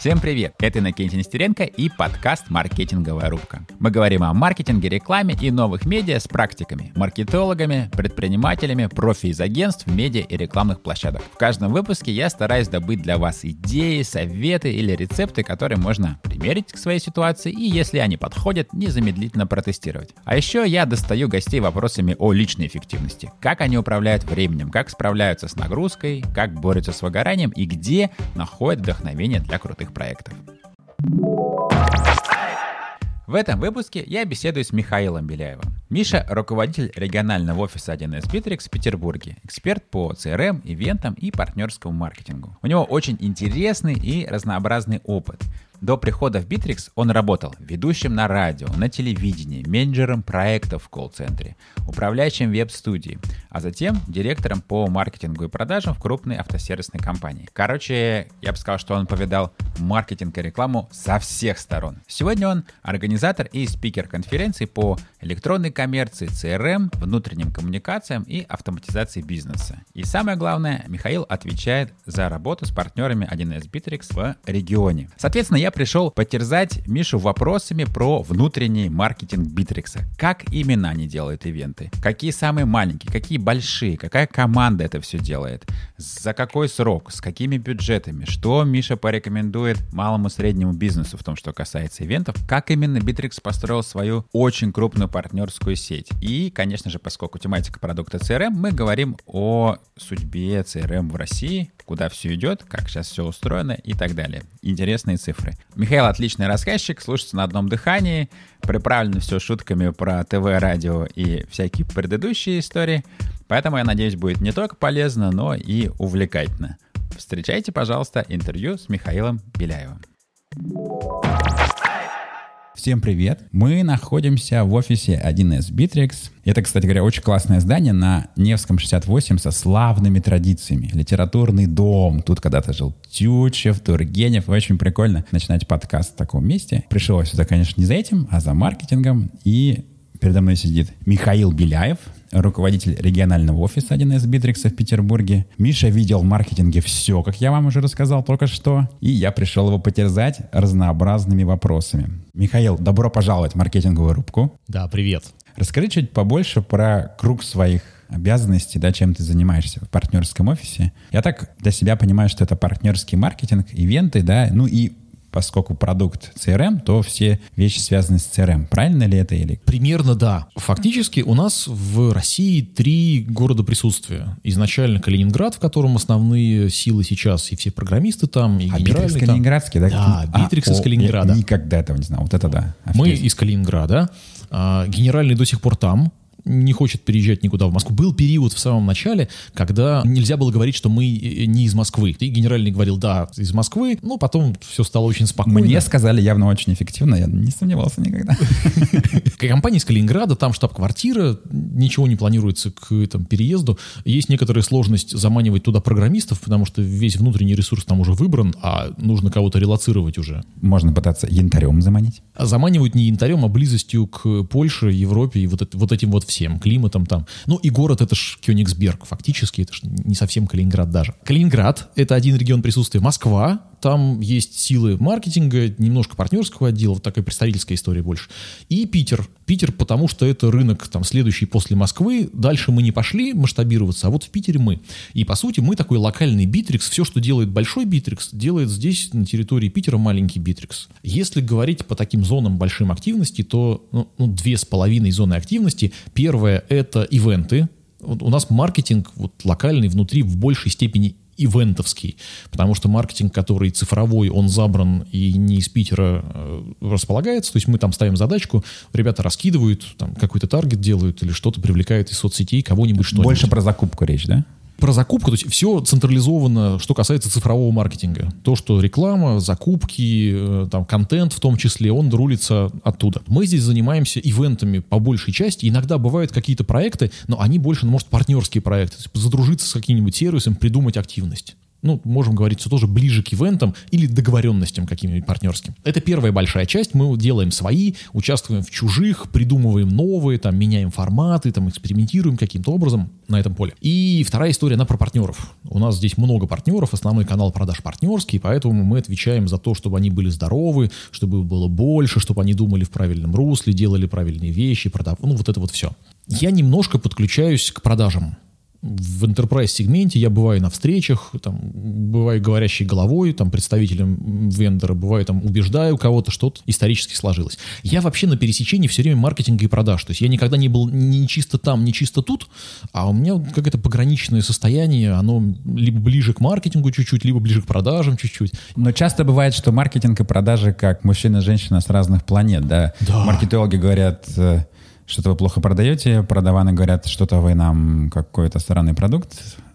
Всем привет! Это Иннокентий Нестеренко и подкаст «Маркетинговая рубка». Мы говорим о маркетинге, рекламе и новых медиа с практиками, маркетологами, предпринимателями, профи из агентств, медиа и рекламных площадок. В каждом выпуске я стараюсь добыть для вас идеи, советы или рецепты, которые можно примерить к своей ситуации и, если они подходят, незамедлительно протестировать. А еще я достаю гостей вопросами о личной эффективности. Как они управляют временем, как справляются с нагрузкой, как борются с выгоранием и где находят вдохновение для крутых своих проектов. В этом выпуске я беседую с Михаилом Беляевым. Миша – руководитель регионального офиса 1С Bittrex в Петербурге, эксперт по CRM, ивентам и партнерскому маркетингу. У него очень интересный и разнообразный опыт – до прихода в Bittrex он работал ведущим на радио, на телевидении, менеджером проектов в колл-центре, управляющим веб-студией, а затем директором по маркетингу и продажам в крупной автосервисной компании. Короче, я бы сказал, что он повидал маркетинг и рекламу со всех сторон. Сегодня он организатор и спикер конференции по электронной коммерции, CRM, внутренним коммуникациям и автоматизации бизнеса. И самое главное, Михаил отвечает за работу с партнерами 1С Bittrex в регионе. Соответственно, я пришел потерзать Мишу вопросами про внутренний маркетинг Битрикса. Как именно они делают ивенты? Какие самые маленькие? Какие большие? Какая команда это все делает? За какой срок? С какими бюджетами? Что Миша порекомендует малому среднему бизнесу в том, что касается ивентов? Как именно Битрикс построил свою очень крупную партнерскую сеть? И, конечно же, поскольку тематика продукта CRM, мы говорим о судьбе CRM в России, куда все идет, как сейчас все устроено и так далее. Интересные цифры. Михаил отличный рассказчик, слушается на одном дыхании, приправлено все шутками про ТВ, радио и всякие предыдущие истории. Поэтому, я надеюсь, будет не только полезно, но и увлекательно. Встречайте, пожалуйста, интервью с Михаилом Беляевым. Всем привет! Мы находимся в офисе 1С Bittrex. Это, кстати говоря, очень классное здание на Невском 68 со славными традициями. Литературный дом. Тут когда-то жил Тютчев, Тургенев. Очень прикольно начинать подкаст в таком месте. Пришел сюда, конечно, не за этим, а за маркетингом. И передо мной сидит Михаил Беляев, руководитель регионального офиса 1С Битрикса в Петербурге. Миша видел в маркетинге все, как я вам уже рассказал только что, и я пришел его потерзать разнообразными вопросами. Михаил, добро пожаловать в маркетинговую рубку. Да, привет. Расскажи чуть побольше про круг своих обязанностей, да, чем ты занимаешься в партнерском офисе. Я так для себя понимаю, что это партнерский маркетинг, ивенты, да, ну и поскольку продукт CRM, то все вещи связаны с CRM. Правильно ли это? Или... Примерно да. Фактически у нас в России три города присутствия. Изначально Калининград, в котором основные силы сейчас, и все программисты там, и а Битрикс Калининградский, да? Да, Битрикс а, из Калининграда. Я никогда этого не знал. Вот это да. Офигеть. Мы из Калининграда. А, генеральный до сих пор там не хочет переезжать никуда в Москву. Был период в самом начале, когда нельзя было говорить, что мы э, не из Москвы. И генеральный говорил, да, из Москвы, но потом все стало очень спокойно. Мне сказали явно очень эффективно, я не сомневался никогда. Компания из Калининграда, там штаб-квартира, ничего не планируется к там, переезду. Есть некоторая сложность заманивать туда программистов, потому что весь внутренний ресурс там уже выбран, а нужно кого-то релацировать уже. Можно пытаться янтарем заманить. А заманивают не янтарем, а близостью к Польше, Европе и вот, вот этим вот всем климатом там. Ну и город это ж Кёнигсберг, фактически это ж не совсем Калининград даже. Калининград — это один регион присутствия. Москва там есть силы маркетинга, немножко партнерского отдела, вот такая представительская история больше. И Питер. Питер, потому что это рынок там следующий после Москвы. Дальше мы не пошли масштабироваться, а вот в Питере мы. И по сути мы такой локальный битрикс. Все, что делает большой битрикс, делает здесь на территории Питера маленький битрикс. Если говорить по таким зонам большим активности, то ну, ну, две с половиной зоны активности. Первое это ивенты, у нас маркетинг вот локальный внутри в большей степени ивентовский, потому что маркетинг, который цифровой, он забран и не из Питера э, располагается, то есть мы там ставим задачку, ребята раскидывают, там какой-то таргет делают или что-то привлекают из соцсетей, кого-нибудь что-нибудь. Больше про закупку речь, да? Про закупку, то есть все централизовано, что касается цифрового маркетинга. То, что реклама, закупки, э, там, контент в том числе, он рулится оттуда. Мы здесь занимаемся ивентами по большей части. Иногда бывают какие-то проекты, но они больше, ну, может, партнерские проекты. Задружиться с каким-нибудь сервисом, придумать активность. Ну, можем говорить, что тоже ближе к ивентам или договоренностям каким-нибудь партнерским. Это первая большая часть. Мы делаем свои, участвуем в чужих, придумываем новые, там, меняем форматы, там, экспериментируем каким-то образом на этом поле. И вторая история, она про партнеров. У нас здесь много партнеров, основной канал продаж партнерский, поэтому мы отвечаем за то, чтобы они были здоровы, чтобы было больше, чтобы они думали в правильном русле, делали правильные вещи, продав... ну, вот это вот все. Я немножко подключаюсь к продажам в enterprise сегменте я бываю на встречах, там, бываю говорящей головой, там, представителем вендора, бываю там убеждаю кого-то, что-то исторически сложилось. Я вообще на пересечении все время маркетинга и продаж. То есть я никогда не был ни чисто там, ни чисто тут, а у меня какое-то пограничное состояние, оно либо ближе к маркетингу чуть-чуть, либо ближе к продажам чуть-чуть. Но часто бывает, что маркетинг и продажи как мужчина и женщина с разных планет, да? Да. Маркетологи говорят, э, что-то вы плохо продаете, продаваны говорят, что-то вы нам какой-то странный продукт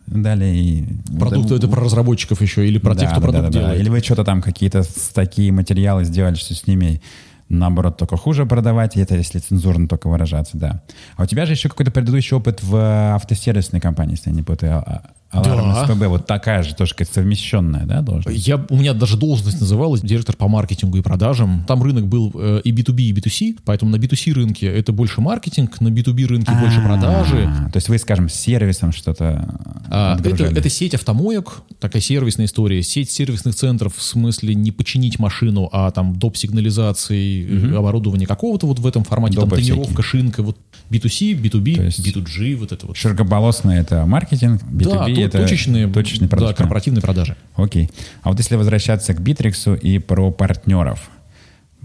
дали. И... Продукт это про разработчиков еще или про да, тех, кто да, продукт да, да, делает? Или вы что-то там какие-то такие материалы сделали, что с ними наоборот только хуже продавать, и это если цензурно только выражаться, да. А у тебя же еще какой-то предыдущий опыт в автосервисной компании, если я не путаю, а- Аларм Да. СПБ, вот такая же тоже какая-то совмещенная, да, должность? Я, у меня даже должность называлась директор по маркетингу и продажам. Там рынок был э, и B2B, и B2C, поэтому на B2C рынке это больше маркетинг, на B2B рынке больше продажи. То есть вы, скажем, с сервисом что-то А, это, это сеть автомоек, такая сервисная история, сеть сервисных центров в смысле не починить машину, а там доп. сигнализации, э, оборудование какого-то вот в этом формате, там Допы тренировка, всякие. шинка, вот B2C, B2B, То есть B2G, вот это вот. Широкополосный это маркетинг, B2B да, то- это точечные, точечные да, продажи. корпоративные продажи. Окей. А вот если возвращаться к Битриксу и про партнеров,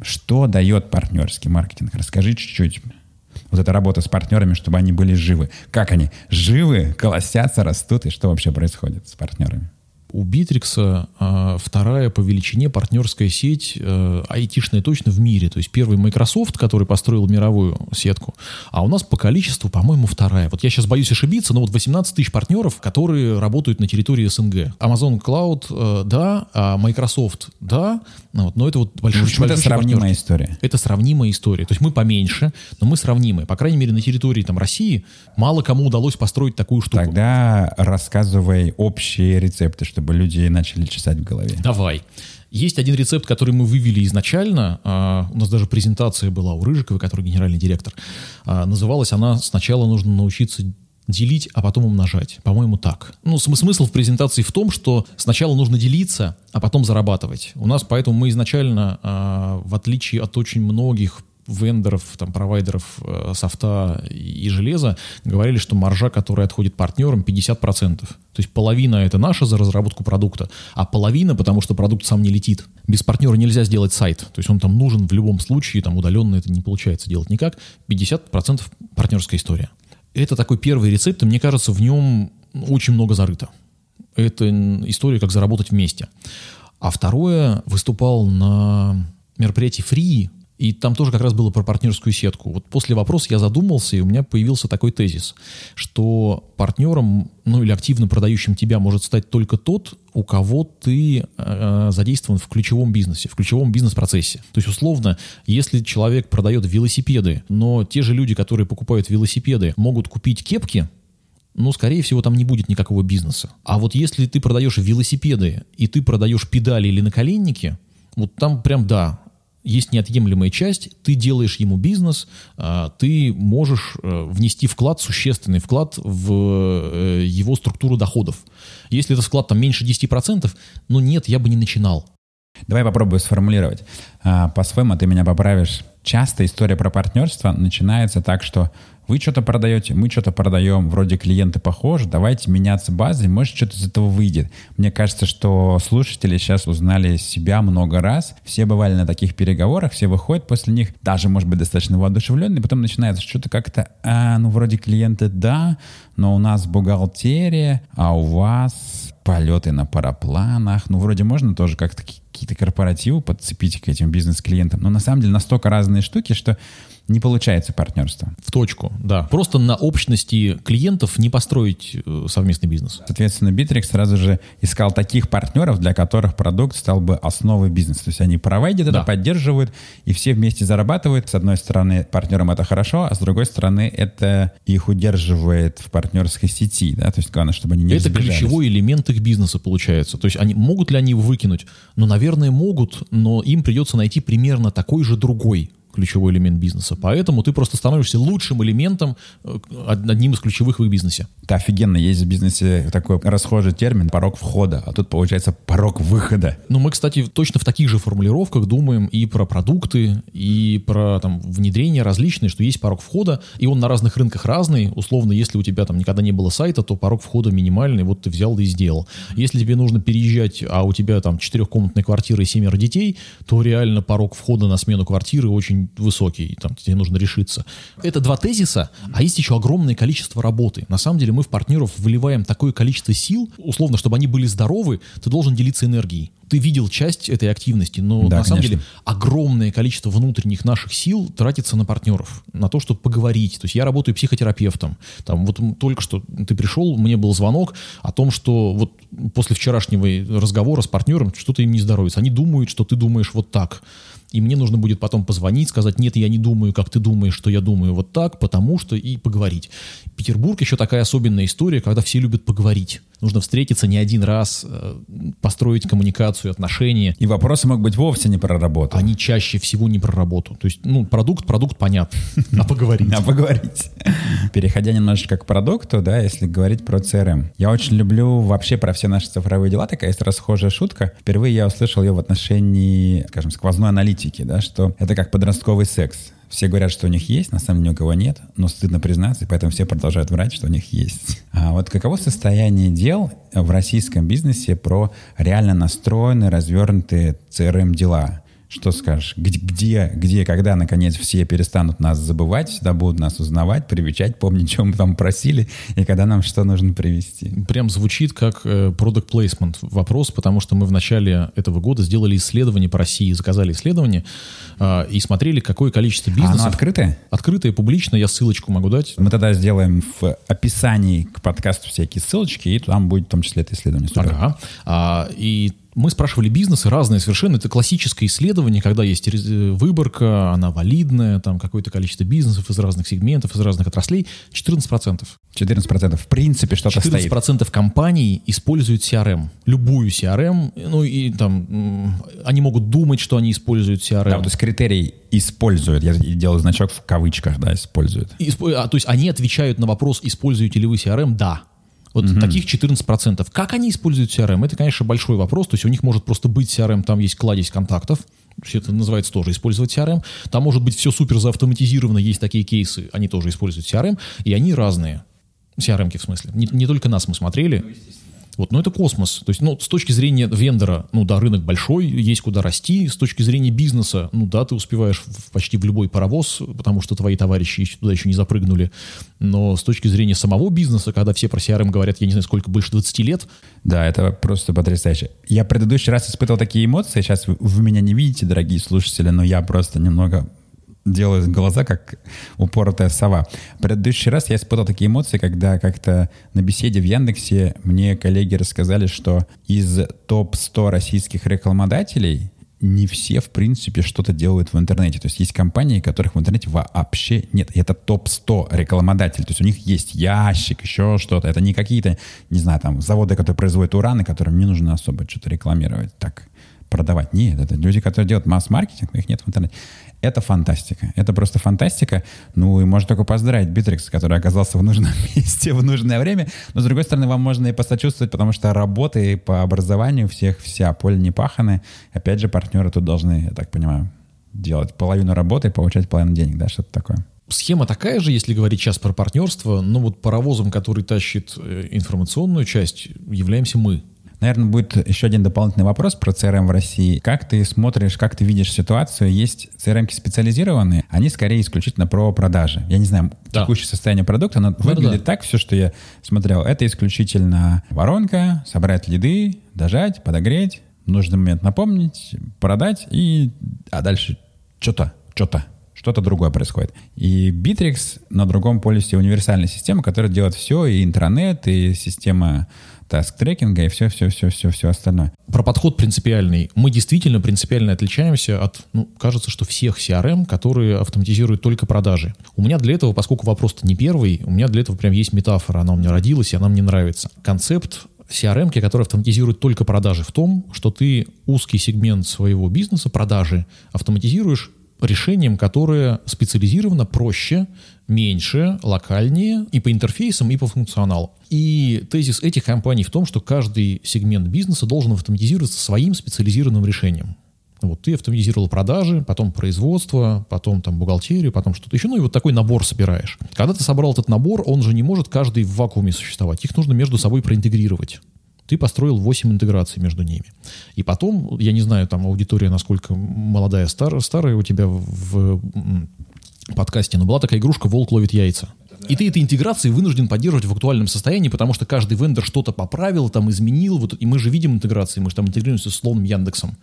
что дает партнерский маркетинг? Расскажи чуть-чуть. Вот эта работа с партнерами, чтобы они были живы. Как они? Живы, колосятся, растут, и что вообще происходит с партнерами? У Битрикса а, вторая по величине партнерская сеть э, айтишная точно в мире. То есть первый Microsoft, который построил мировую сетку, а у нас по количеству, по-моему, вторая. Вот я сейчас боюсь ошибиться, но вот 18 тысяч партнеров, которые работают на территории СНГ. Amazon Cloud, э, да, а Microsoft, да, ну вот, но это вот большой, общем, это большущий сравнимая партнер. история. Это сравнимая история. То есть мы поменьше, но мы сравнимые. По крайней мере, на территории там, России мало кому удалось построить такую штуку. Тогда рассказывай общие рецепты, чтобы люди начали чесать в голове. Давай. Есть один рецепт, который мы вывели изначально. а, у нас даже презентация была у Рыжиковой, который генеральный директор. А, называлась она «Сначала нужно научиться делить, а потом умножать». По-моему, так. Ну, см- смысл в презентации в том, что сначала нужно делиться, а потом зарабатывать. У нас поэтому мы изначально, а, в отличие от очень многих вендоров, там, провайдеров э, софта и, железа, говорили, что маржа, которая отходит партнерам, 50%. То есть половина это наша за разработку продукта, а половина, потому что продукт сам не летит. Без партнера нельзя сделать сайт. То есть он там нужен в любом случае, там удаленно это не получается делать никак. 50% партнерская история. Это такой первый рецепт, и мне кажется, в нем очень много зарыто. Это история, как заработать вместе. А второе, выступал на мероприятии Free, и там тоже как раз было про партнерскую сетку. Вот после вопроса я задумался, и у меня появился такой тезис, что партнером, ну или активно продающим тебя может стать только тот, у кого ты э, задействован в ключевом бизнесе, в ключевом бизнес-процессе. То есть, условно, если человек продает велосипеды, но те же люди, которые покупают велосипеды, могут купить кепки, ну, скорее всего, там не будет никакого бизнеса. А вот если ты продаешь велосипеды, и ты продаешь педали или наколенники, вот там прям да, есть неотъемлемая часть, ты делаешь ему бизнес, а, ты можешь э, внести вклад, существенный вклад в э, его структуру доходов. Если этот вклад там меньше 10%, ну нет, я бы не начинал. Давай попробую сформулировать. А, По-своему ты меня поправишь. Часто история про партнерство начинается так, что вы что-то продаете, мы что-то продаем, вроде клиенты похожи, давайте меняться базой, может что-то из этого выйдет. Мне кажется, что слушатели сейчас узнали себя много раз, все бывали на таких переговорах, все выходят после них, даже, может быть, достаточно воодушевленные, потом начинается что-то как-то, а, ну, вроде клиенты да, но у нас бухгалтерия, а у вас полеты на парапланах. Ну, вроде можно тоже как-то какие-то корпоративы подцепить к этим бизнес-клиентам. Но на самом деле настолько разные штуки, что не получается партнерство. В точку, да. Просто на общности клиентов не построить э, совместный бизнес. Соответственно, Bittrex сразу же искал таких партнеров, для которых продукт стал бы основой бизнеса. То есть они провайдят это, Да. поддерживают, и все вместе зарабатывают. С одной стороны, партнерам это хорошо, а с другой стороны, это их удерживает в партнерской сети. Да? То есть главное, чтобы они не Это разбежались. ключевой элемент их бизнеса получается. То есть они могут ли они его выкинуть? Ну, наверное, могут, но им придется найти примерно такой же другой ключевой элемент бизнеса. Поэтому ты просто становишься лучшим элементом, э, од- одним из ключевых в их бизнесе. Это офигенно. Есть в бизнесе такой расхожий термин «порог входа», а тут получается «порог выхода». Ну, мы, кстати, точно в таких же формулировках думаем и про продукты, и про там, внедрение различные, что есть порог входа, и он на разных рынках разный. Условно, если у тебя там никогда не было сайта, то порог входа минимальный, вот ты взял да и сделал. Если тебе нужно переезжать, а у тебя там четырехкомнатная квартира и семеро детей, то реально порог входа на смену квартиры очень высокий, и там тебе нужно решиться. Это два тезиса, а есть еще огромное количество работы. На самом деле мы в партнеров выливаем такое количество сил, условно, чтобы они были здоровы, ты должен делиться энергией. Ты видел часть этой активности, но Да, на самом конечно. деле огромное количество внутренних наших сил тратится на партнеров, на то, чтобы поговорить. То есть я работаю психотерапевтом. Там вот только что ты пришел, мне был звонок о том, что вот после вчерашнего разговора с партнером что-то им не здоровится. Они думают, что ты думаешь вот так. И мне нужно будет потом позвонить, сказать, нет, я не думаю, как ты думаешь, что я думаю вот так, потому что, и поговорить. Петербург еще такая особенная история, когда все любят поговорить. Нужно встретиться не один раз, э, построить коммуникацию, отношения. И вопросы могут быть вовсе не про работу. Они чаще всего не про работу. То есть, ну, продукт, продукт понятно, а поговорить. А поговорить. Переходя немножечко к продукту, да, если говорить про CRM. Я очень люблю вообще про все наши цифровые дела. Такая есть расхожая шутка. Впервые я услышал ее в отношении, скажем, сквозной аналитики, да, что это как подростковый секс. Все говорят, что у них есть, на самом деле ни у кого нет, но стыдно признаться, и поэтому все продолжают врать, что у них есть. А вот каково состояние дел в российском бизнесе про реально настроенные, развернутые CRM-дела? Что скажешь? Где, где, когда, наконец, все перестанут нас забывать, всегда будут нас узнавать, привечать, помнить, чем мы там просили, и когда нам что нужно привести? Прям звучит как э, product placement вопрос, потому что мы в начале этого года сделали исследование по России, заказали исследование э, и смотрели, какое количество А оно бизнесов. открытое? Открытое, публично, я ссылочку могу дать. Мы тогда сделаем в описании к подкасту всякие ссылочки, и там будет в том числе это исследование. Супер. Ага. А, и мы спрашивали бизнесы разные совершенно. Это классическое исследование, когда есть э, выборка, она валидная, там какое-то количество бизнесов из разных сегментов, из разных отраслей. 14%. 14% в принципе что-то стоит. 14% компаний используют CRM. Любую CRM. Ну и там они могут думать, что они используют CRM. Да, то есть критерий используют. Я делаю значок в кавычках, да, используют. Испо- а, то есть они отвечают на вопрос, используете ли вы CRM? Да. Вот таких 14%. Как они используют CRM? Это, конечно, большой вопрос. То есть у них может просто быть CRM, там есть кладезь контактов. То есть Это называется тоже использовать CRM. Там может быть все супер заавтоматизировано, есть такие кейсы, они тоже используют CRM, и они разные. CRM-ки в смысле. Не, не только нас мы смотрели. Вот, но это космос. То есть, ну, с точки зрения вендора, ну да, рынок большой, есть куда расти. С точки зрения бизнеса, ну да, ты успеваешь в- почти в любой паровоз, потому что твои товарищи туда еще не запрыгнули. Но с точки зрения самого бизнеса, когда все про CRM говорят, я не знаю, сколько, больше 20 лет, Да, это просто потрясающе. Я в предыдущий раз испытывал такие эмоции. Сейчас вы меня не видите, дорогие слушатели, но я просто немного делаю глаза, как упоротая сова. Предыдущий раз я испытал такие эмоции, когда как-то на беседе в Яндексе мне коллеги рассказали, что из топ-100 российских рекламодателей не все, в принципе, что-то делают в интернете. То есть есть компании, которых в интернете вообще нет. И это топ-100 рекламодателей. То есть у них есть ящик, еще что-то. Это не какие-то, не знаю, там, заводы, которые производят ураны, которым не нужно особо что-то рекламировать. Так, продавать. Нет, это люди, которые делают масс-маркетинг, но их нет в интернете. Это фантастика. Это просто фантастика. Ну, и можно только поздравить Битрикс, который оказался в нужном месте в нужное время. Но, с другой стороны, вам можно и посочувствовать, потому что работы по образованию всех вся, поле непахано. Опять же, партнеры тут должны, я так понимаю, делать половину работы и получать половину денег, да, что-то такое. Схема такая же, если говорить сейчас про партнерство, но вот паровозом, который тащит э, информационную часть, являемся мы. Наверное, будет еще один дополнительный вопрос про CRM в России. Как ты смотришь, как ты видишь ситуацию? Есть CRM-ки специализированные, они скорее исключительно про продажи. Я не знаю, Да. текущее состояние продукта, но выглядит так, все, что я смотрел, это исключительно воронка, собрать лиды, дожать, подогреть, в нужный момент напомнить, продать и... А дальше что-то, что-то, что-то другое происходит. И Bittrex на другом полюсе универсальная система, которая делает все, и интранет, и система таск-трекинга и все-все-все-все-все остальное. Про подход принципиальный. Мы действительно принципиально отличаемся от, ну, кажется, что всех CRM, которые автоматизируют только продажи. У меня для этого, поскольку вопрос-то не первый, у меня для этого прям есть метафора, она у меня родилась, и она мне нравится. Концепт CRM, который автоматизирует только продажи в том, что ты узкий сегмент своего бизнеса, продажи, автоматизируешь решением, которое специализировано проще, меньше, локальнее и по интерфейсам, и по функционалу. И тезис этих компаний в том, что каждый сегмент бизнеса должен автоматизироваться своим специализированным решением. Вот ты автоматизировал продажи, потом производство, потом там бухгалтерию, потом что-то еще. Ну и вот такой набор собираешь. Когда ты собрал этот набор, он же не может каждый в вакууме существовать. Их нужно между собой проинтегрировать ты построил 8 интеграций между ними. И потом, я не знаю, там аудитория насколько молодая, стар, старая у тебя в, подкасте, но была такая игрушка «Волк ловит яйца». И ты этой интеграции вынужден поддерживать в актуальном состоянии, потому что каждый вендор что-то поправил, там изменил. Вот, и мы же видим интеграции, мы же там интегрируемся с словным Яндексом.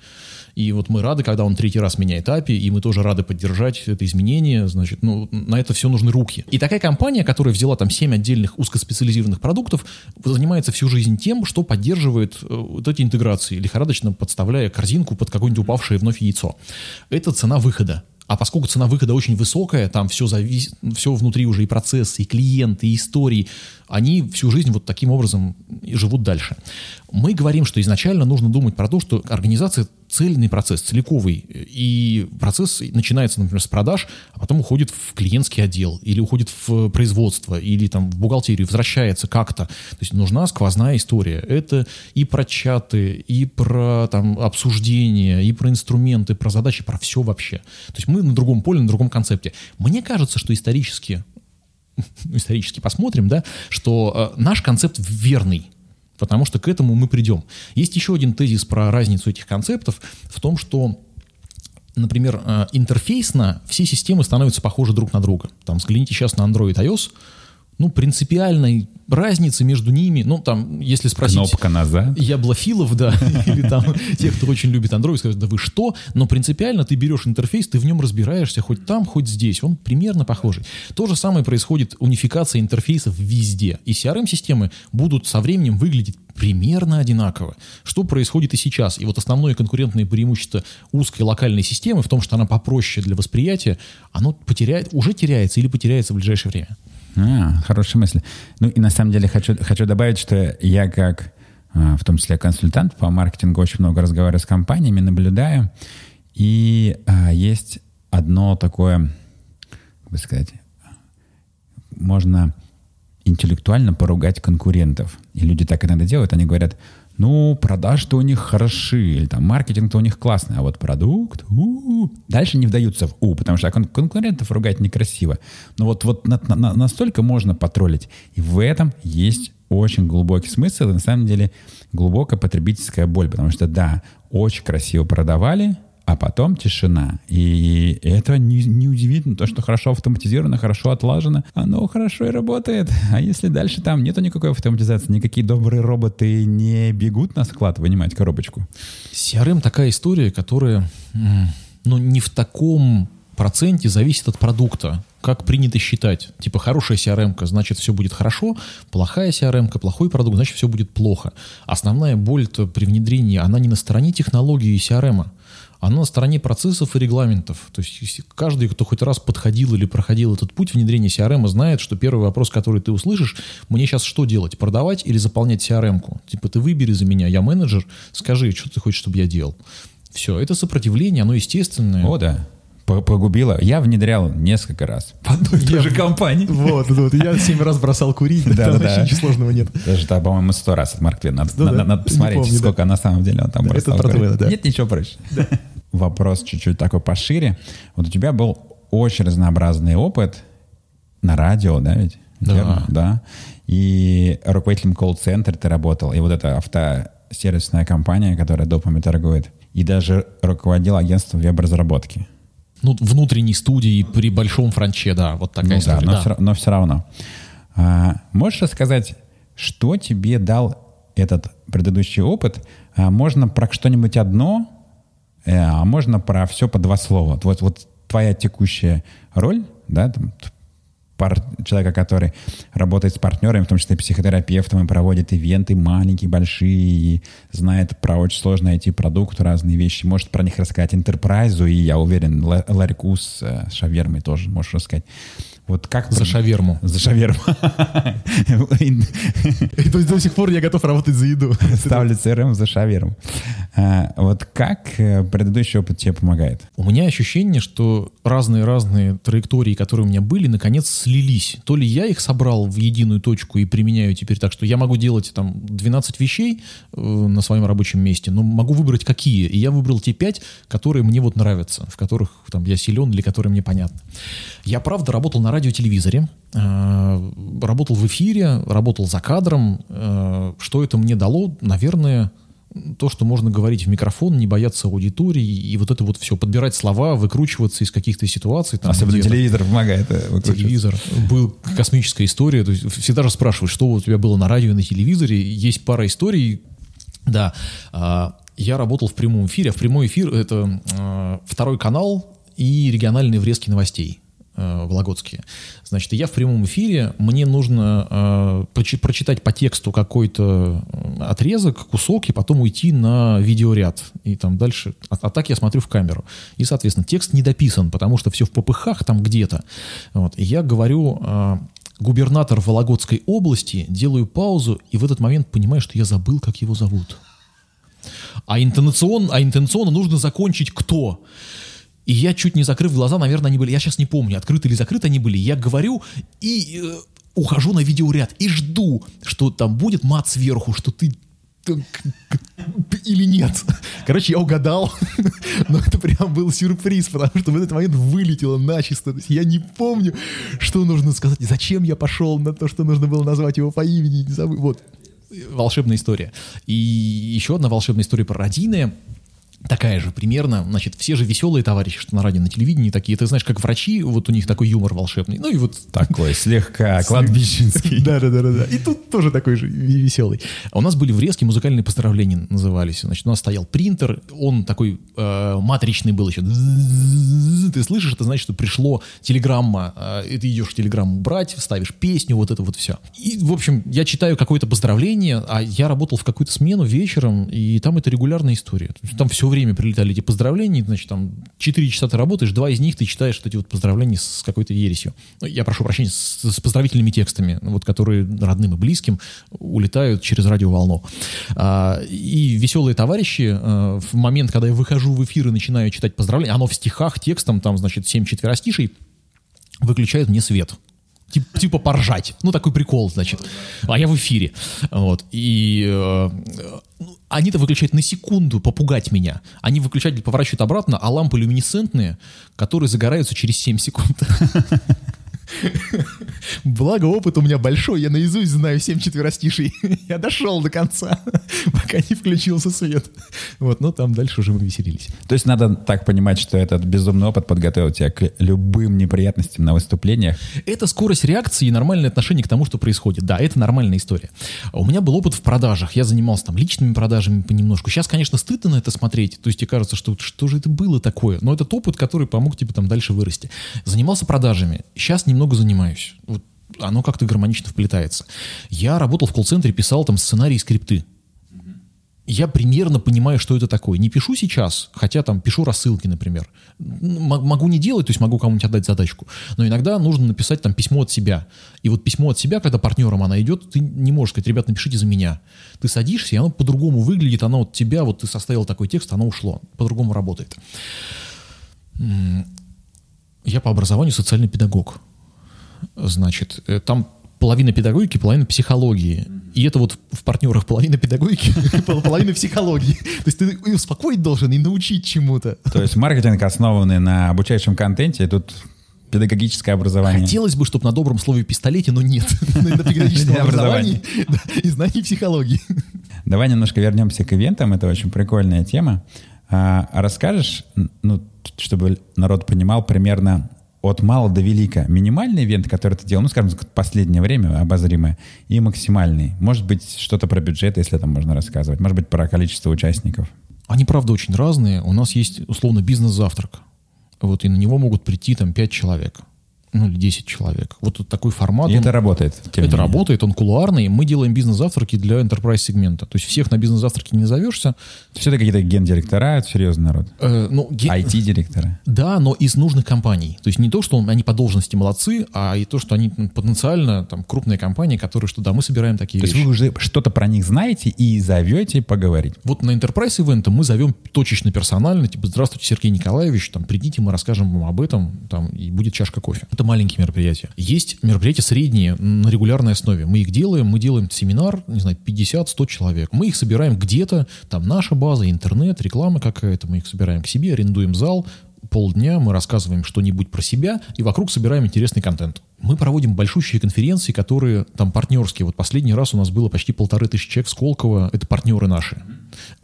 И вот мы рады, когда он третий раз меняет API, и мы тоже рады поддержать это изменение. Значит, ну, на это все нужны руки. И такая компания, которая взяла там 7 отдельных узкоспециализированных продуктов, занимается всю жизнь тем, что поддерживает э, вот эти интеграции, лихорадочно подставляя корзинку под какое-нибудь упавшее вновь яйцо. Это цена выхода. А поскольку цена выхода очень высокая, там все, завис... все внутри уже и процессы, и клиенты, и истории, они всю жизнь вот таким образом и живут дальше. Мы говорим, что изначально нужно думать про то, что организация цельный процесс, целиковый. И процесс начинается, например, с продаж, а потом уходит в клиентский отдел, или уходит в производство, или там в бухгалтерию, возвращается как-то. То есть нужна сквозная история. Это и про чаты, и про там, обсуждения, и про инструменты, про задачи, про все вообще. То есть мы на другом поле, на другом концепте. Мне кажется, что исторически исторически посмотрим, да, что э, наш концепт верный потому что к этому мы придем. Есть еще один тезис про разницу этих концептов в том, что например, э, интерфейсно все системы становятся похожи друг на друга. Там взгляните сейчас на Android iOS, ну, принципиальной разницы между ними, ну, там, если спросить... Кнопка назад. Яблофилов, да, или там тех, кто очень любит Android, скажут, да вы что? Но принципиально ты берешь интерфейс, ты в нем разбираешься хоть там, хоть здесь, он примерно похожий. То же самое происходит унификация интерфейсов везде. И CRM-системы будут со временем выглядеть примерно одинаково. Что происходит и сейчас. И вот основное конкурентное преимущество узкой локальной системы в том, что она попроще для восприятия, оно потеряет, уже теряется или потеряется в ближайшее время. А, хорошая мысль. Ну и на самом деле хочу, хочу добавить, что я как, а, в том числе консультант по маркетингу, очень много разговариваю с компаниями, наблюдаю. И а, есть одно такое, как бы сказать, можно интеллектуально поругать конкурентов. И люди так иногда делают, они говорят, ну, продажи-то у них хороши, или там маркетинг-то у них классный, а вот продукт, у-у-у. дальше не вдаются в у, потому что кон- конкурентов ругать некрасиво. Но вот, вот на, на, настолько можно потроллить. И в этом есть очень глубокий смысл, и на самом деле глубокая потребительская боль, потому что да, очень красиво продавали, а потом тишина. И это не, не удивительно, то, что хорошо автоматизировано, хорошо отлажено, оно хорошо и работает. А если дальше там нету никакой автоматизации, никакие добрые роботы не бегут на склад вынимать коробочку? CRM такая история, которая ну, не в таком проценте зависит от продукта как принято считать. Типа хорошая CRM, значит все будет хорошо, плохая CRM, плохой продукт, значит все будет плохо. Основная боль при внедрении, она не на стороне технологии и CRM, оно на стороне процессов и регламентов. То есть каждый, кто хоть раз подходил или проходил этот путь внедрения CRM, знает, что первый вопрос, который ты услышишь, мне сейчас что делать, продавать или заполнять CRM-ку? Типа ты выбери за меня, я менеджер, скажи, что ты хочешь, чтобы я делал. Все, это сопротивление, оно естественное. О, да погубило. Я внедрял несколько раз. В одной и той же компании. Вот, вот. Я семь раз бросал курить. Да, там да, ничего сложного нет. Даже, там, по-моему, сто раз от Марк Твен. Надо, да, надо, да. надо посмотреть, помню, сколько да. на самом деле он там да, бросал это курить. Да. Нет ничего проще. Да. Вопрос чуть-чуть такой пошире. Вот у тебя был очень разнообразный опыт на радио, да, ведь? Да. Да. И руководителем колл-центра ты работал. И вот эта автосервисная компания, которая допами торгует. И даже руководил агентством веб-разработки ну, внутренней студии при большом франче, да, вот такая ну, история. Да, но, да. Все, но все равно. А, можешь рассказать, что тебе дал этот предыдущий опыт? А можно про что-нибудь одно, э, а можно про все по два слова. Вот, вот твоя текущая роль, да, там, пар, человека, который работает с партнерами, в том числе психотерапевтом, и проводит ивенты маленькие, большие, и знает про очень сложные IT-продукты, разные вещи, может про них рассказать интерпрайзу, и я уверен, Ларику с, с Шавермой тоже можешь рассказать. Вот как за шаверму. За шаверму. То есть до сих пор я готов работать за еду. Ставлю CRM за шаверму. А, вот как э, предыдущий опыт тебе помогает? У меня ощущение, что разные-разные траектории, которые у меня были, наконец слились. То ли я их собрал в единую точку и применяю теперь так, что я могу делать там 12 вещей э, на своем рабочем месте, но могу выбрать какие. И я выбрал те 5, которые мне вот нравятся, в которых там я силен или которые мне понятны. Я правда работал на радиотелевизоре, э, работал в эфире, работал за кадром. Э, что это мне дало? Наверное, то, что можно говорить в микрофон, не бояться аудитории и вот это вот все, подбирать слова, выкручиваться из каких-то ситуаций. Там, Особенно телевизор помогает э, Телевизор. Был космическая история. То есть всегда же спрашивают, что у тебя было на радио и на телевизоре. Есть пара историй. Да, я работал в прямом эфире. А в прямой эфир это второй канал и региональные врезки новостей э, вологодские. Значит, я в прямом эфире, мне нужно э, прочитать по тексту какой-то э, отрезок, кусок, и потом уйти на видеоряд. И там дальше... А, а так я смотрю в камеру. И, соответственно, текст не дописан, потому что все в попыхах там где-то. Вот. И я говорю... Э, губернатор Вологодской области, делаю паузу, и в этот момент понимаю, что я забыл, как его зовут. А интонационно, а интонационно нужно закончить кто? И я чуть не закрыв глаза, наверное, они были, я сейчас не помню, открыты или закрыты они были, я говорю и э, ухожу на видеоряд и жду, что там будет мат сверху, что ты или нет. Короче, я угадал, но это прям был сюрприз, потому что в этот момент вылетело начисто. То есть я не помню, что нужно сказать, зачем я пошел на то, что нужно было назвать его по имени. Вот, волшебная история. И еще одна волшебная история про родины такая же примерно, значит, все же веселые товарищи, что на радио, на телевидении такие, ты знаешь, как врачи, вот у них такой юмор волшебный, ну и вот... Такой, слегка кладбищенский. Да-да-да. И тут тоже такой же веселый. А у нас были врезки, музыкальные поздравления назывались. Значит, у нас стоял принтер, он такой э, матричный был еще. Ты слышишь, это значит, что пришло телеграмма, и ты идешь телеграмму брать, ставишь песню, вот это вот все. И, в общем, я читаю какое-то поздравление, а я работал в какую-то смену вечером, и там это регулярная история. Там все время прилетали эти поздравления, значит, там 4 часа ты работаешь, два из них ты читаешь вот эти вот поздравления с какой-то ересью. Ну, я прошу прощения, с, с поздравительными текстами, вот, которые родным и близким улетают через радиоволну. А, и веселые товарищи, а, в момент, когда я выхожу в эфир и начинаю читать поздравления, оно в стихах, текстом, там, значит, 7 четверостишей, выключают мне свет типа, типа поржать. Ну, такой прикол, значит. А я в эфире. Вот. И э, они-то выключают на секунду, попугать меня. Они выключатель поворачивают обратно, а лампы люминесцентные, которые загораются через 7 секунд. Благо опыт у меня большой, я наизусть знаю 7 четверостишей. я дошел до конца, пока не включился свет. Вот, но там дальше уже мы веселились. То есть надо так понимать, что этот безумный опыт подготовил тебя к любым неприятностям на выступлениях? Это скорость реакции и нормальное отношение к тому, что происходит. Да, это нормальная история. У меня был опыт в продажах. Я занимался там личными продажами понемножку. Сейчас, конечно, стыдно на это смотреть. То есть тебе кажется, что что же это было такое? Но этот опыт, который помог тебе там дальше вырасти. Занимался продажами. Сейчас не немного занимаюсь. Вот оно как-то гармонично вплетается. Я работал в колл-центре, писал там сценарии и скрипты. Я примерно понимаю, что это такое. Не пишу сейчас, хотя там пишу рассылки, например. Могу не делать, то есть могу кому-нибудь отдать задачку. Но иногда нужно написать там письмо от себя. И вот письмо от себя, когда партнерам она идет, ты не можешь сказать, ребят, напишите за меня. Ты садишься, и оно по-другому выглядит, оно от тебя, вот ты составил такой текст, оно ушло. По-другому работает. Я по образованию социальный педагог. Значит, э, там половина педагогики, половина психологии. И это вот в партнерах половина педагогики, половина психологии. То есть ты успокоить должен и научить чему-то. То есть маркетинг, основанный на обучающем контенте, и тут педагогическое образование. Хотелось бы, чтобы на добром слове пистолете, но нет. На педагогическом образовании и знании психологии. Давай немножко вернемся к ивентам. Это очень прикольная тема. А, а расскажешь, ну, чтобы народ понимал примерно, от мала до велика минимальный ивент, который ты делал, ну, скажем, последнее время обозримое, и максимальный. Может быть, что-то про бюджет, если там можно рассказывать. Может быть, про количество участников. Они, правда, очень разные. У нас есть, условно, бизнес-завтрак. вот, и на него могут прийти там 5 человек ну, или 10 человек. Вот такой формат. И он, это работает. Это работает, он кулуарный. Мы делаем бизнес-завтраки для enterprise сегмента. То есть всех на бизнес-завтраки не назовешься. Все это какие-то гендиректора, это серьезный народ. Э, ну, ген... IT-директоры. Да, но из нужных компаний. То есть не то, что они по должности молодцы, а и то, что они потенциально там крупные компании, которые, что да, мы собираем такие То вещи. есть вы уже что-то про них знаете и зовете поговорить. Вот на enterprise ивенты мы зовем точечно персонально, типа, здравствуйте, Сергей Николаевич, там, придите, мы расскажем вам об этом, там, и будет чашка кофе. Это маленькие мероприятия. Есть мероприятия средние на регулярной основе. Мы их делаем, мы делаем семинар, не знаю, 50-100 человек. Мы их собираем где-то, там наша база, интернет, реклама какая-то, мы их собираем к себе, арендуем зал, полдня мы рассказываем что-нибудь про себя и вокруг собираем интересный контент. Мы проводим большущие конференции, которые там партнерские. Вот последний раз у нас было почти полторы тысячи человек Сколково. Это партнеры наши.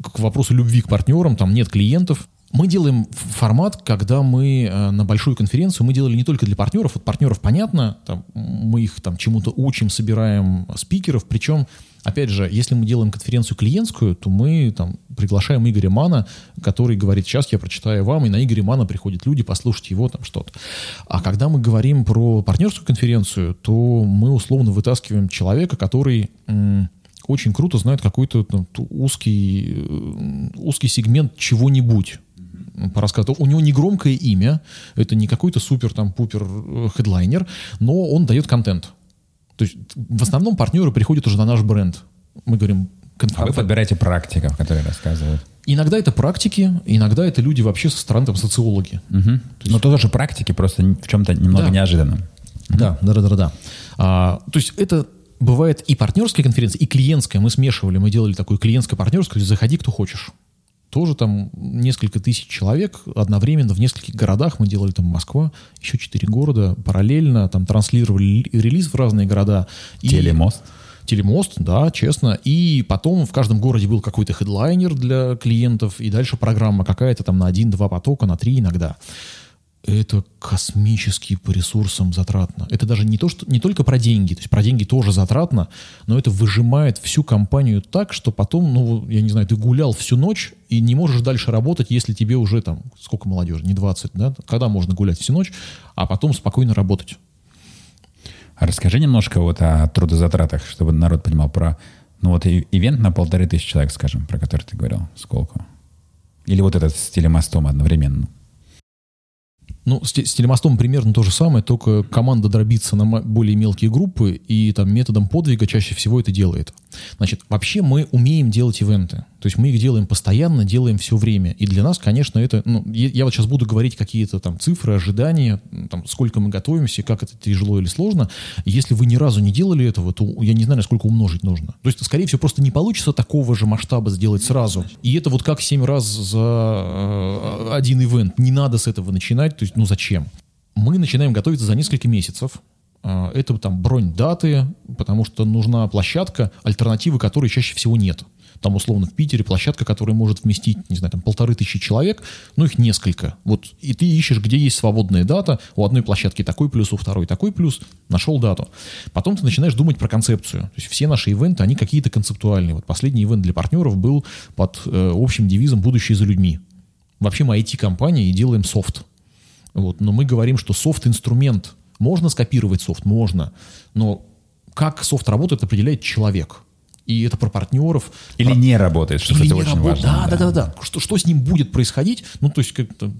К вопросу любви к партнерам, там нет клиентов. Мы делаем формат, когда мы э, на большую конференцию, мы делали не только для партнеров, вот партнеров понятно, там, мы их там чему-то учим, собираем спикеров, причем Опять же, если мы делаем конференцию клиентскую, то мы там приглашаем Игоря Мана, который говорит, сейчас я прочитаю вам, и на Игоря Мана приходят люди, послушать его там что-то. А когда мы говорим про партнерскую конференцию, то мы условно вытаскиваем человека, который очень круто знает какой-то узкий, э, узкий сегмент чего-нибудь по рассказу. У него не громкое имя, это не какой-то супер там пупер э, хедлайнер, но он дает контент. То есть в основном партнеры приходят уже на наш бренд. Мы говорим... А вы подбираете практиков, которые рассказывают? Иногда это практики, иногда это люди вообще со стороны там социологи. Угу. То есть... Но тоже практики, просто в чем-то немного да. неожиданном. Да, да, да, да, да. А, то есть это бывает и партнерская конференция, и клиентская. Мы смешивали, мы делали такую клиентско-партнерскую, заходи, кто хочешь. Тоже там несколько тысяч человек одновременно в нескольких городах. Мы делали там Москва, еще четыре города параллельно, там транслировали релиз в разные города. Телемост. И, телемост, да, честно. И потом в каждом городе был какой-то хедлайнер для клиентов, и дальше программа какая-то там на один-два потока, на три иногда это космически по ресурсам затратно. Это даже не то, что не только про деньги, то есть про деньги тоже затратно, но это выжимает всю компанию так, что потом, ну, я не знаю, ты гулял всю ночь и не можешь дальше работать, если тебе уже там, сколько молодежи, не 20, да? Когда можно гулять всю ночь, а потом спокойно работать? А расскажи немножко вот о трудозатратах, чтобы народ понимал про, ну вот ивент на полторы тысячи человек, скажем, про который ты говорил, сколько? Или вот этот с телемостом одновременно? Ну, с, телемостом примерно то же самое, только команда дробится на более мелкие группы, и там методом подвига чаще всего это делает. Значит, вообще мы умеем делать ивенты. То есть мы их делаем постоянно, делаем все время. И для нас, конечно, это... Ну, я, вот сейчас буду говорить какие-то там цифры, ожидания, там, сколько мы готовимся, как это тяжело или сложно. Если вы ни разу не делали этого, то я не знаю, сколько умножить нужно. То есть, скорее всего, просто не получится такого же масштаба сделать сразу. И это вот как 7 раз за э, один ивент. Не надо с этого начинать. То есть, ну зачем? Мы начинаем готовиться за несколько месяцев. Э, это там бронь даты, потому что нужна площадка, альтернативы которой чаще всего нет там условно в Питере площадка, которая может вместить, не знаю, там полторы тысячи человек, ну их несколько. Вот и ты ищешь, где есть свободная дата, у одной площадки такой плюс, у второй такой плюс, нашел дату. Потом ты начинаешь думать про концепцию. То есть все наши ивенты, они какие-то концептуальные. Вот последний ивент для партнеров был под э, общим девизом «Будущее за людьми». Вообще мы IT-компания и делаем софт. Вот, но мы говорим, что софт-инструмент. Можно скопировать софт? Можно. Но как софт работает, определяет человек и это про партнеров. Или про... не работает, что Или это не очень работ... важно. Да, да, да, да. Что, что с ним будет происходить? Ну, то есть, как-то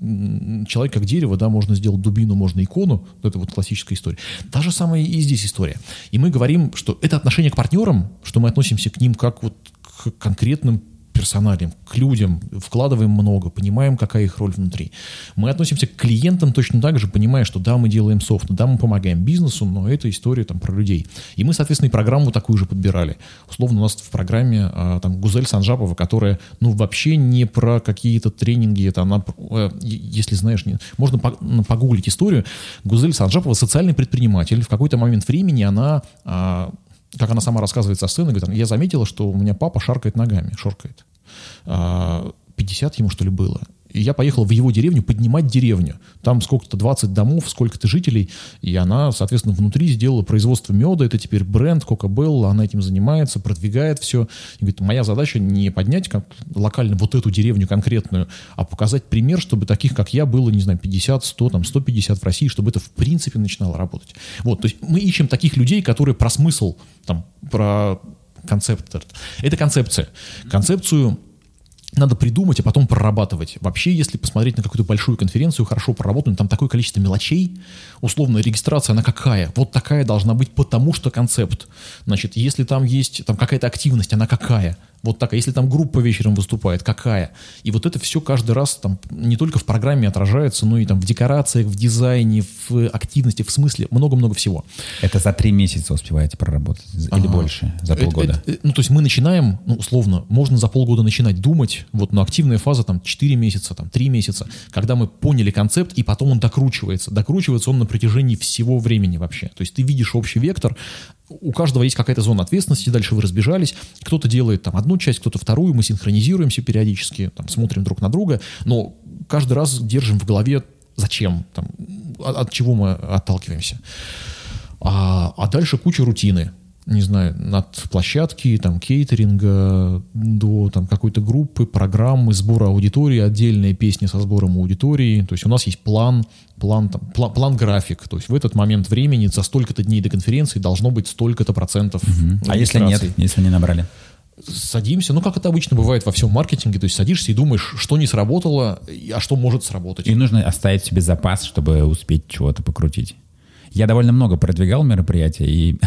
человек как дерево, да, можно сделать дубину, можно икону. Это вот классическая история. Та же самая и здесь история. И мы говорим, что это отношение к партнерам, что мы относимся к ним как вот к конкретным персоналиям, к людям, вкладываем много, понимаем, какая их роль внутри. Мы относимся к клиентам точно так же, понимая, что да, мы делаем софт, да, мы помогаем бизнесу, но это история там про людей. И мы, соответственно, и программу такую же подбирали. Условно, у нас в программе а, там Гузель Санжапова, которая, ну, вообще не про какие-то тренинги, это она, э, если знаешь, не, можно погуглить историю. Гузель Санжапова социальный предприниматель. В какой-то момент времени она а, как она сама рассказывает со сцены, говорит, я заметила, что у меня папа шаркает ногами, шоркает. 50 а, ему, что ли, было. И я поехал в его деревню поднимать деревню. Там сколько-то 20 домов, сколько-то жителей, и она, соответственно, внутри сделала производство меда, это теперь бренд Coca-Cola, она этим занимается, продвигает все. И говорит, моя задача не поднять как локально вот эту деревню конкретную, а показать пример, чтобы таких, как я, было, не знаю, 50, 100, там, 150 в России, чтобы это в принципе начинало работать. Вот, то есть мы ищем таких людей, которые про смысл, там, про концепт. Это концепция. Концепцию надо придумать, а потом прорабатывать. Вообще, если посмотреть на какую-то большую конференцию, хорошо проработанную, там такое количество мелочей, условно, регистрация, она какая? Вот такая должна быть, потому что концепт. Значит, если там есть там какая-то активность, она какая? Вот так. А если там группа вечером выступает, какая? И вот это все каждый раз там не только в программе отражается, но и там в декорациях, в дизайне, в активности, в смысле, много-много всего. Это за три месяца успеваете проработать? Или ага. больше? За полгода? Это, это, ну, то есть мы начинаем, ну, условно, можно за полгода начинать думать, вот, но активная фаза там 4 месяца, там 3 месяца, когда мы поняли концепт, и потом он докручивается. Докручивается он на протяжении всего времени вообще. То есть ты видишь общий вектор, у каждого есть какая-то зона ответственности, дальше вы разбежались, кто-то делает там одну часть, кто-то вторую, мы синхронизируемся периодически, там, смотрим друг на друга, но каждый раз держим в голове, зачем, там, от, от чего мы отталкиваемся. А, а дальше куча рутины не знаю, от площадки, там, кейтеринга до там, какой-то группы, программы, сбора аудитории, отдельные песни со сбором аудитории. То есть у нас есть план, план, там, план, план график. То есть в этот момент времени за столько-то дней до конференции должно быть столько-то процентов. Угу. А если нет, если не набрали? садимся, ну, как это обычно бывает во всем маркетинге, то есть садишься и думаешь, что не сработало, а что может сработать. И нужно оставить себе запас, чтобы успеть чего-то покрутить. Я довольно много продвигал мероприятия, и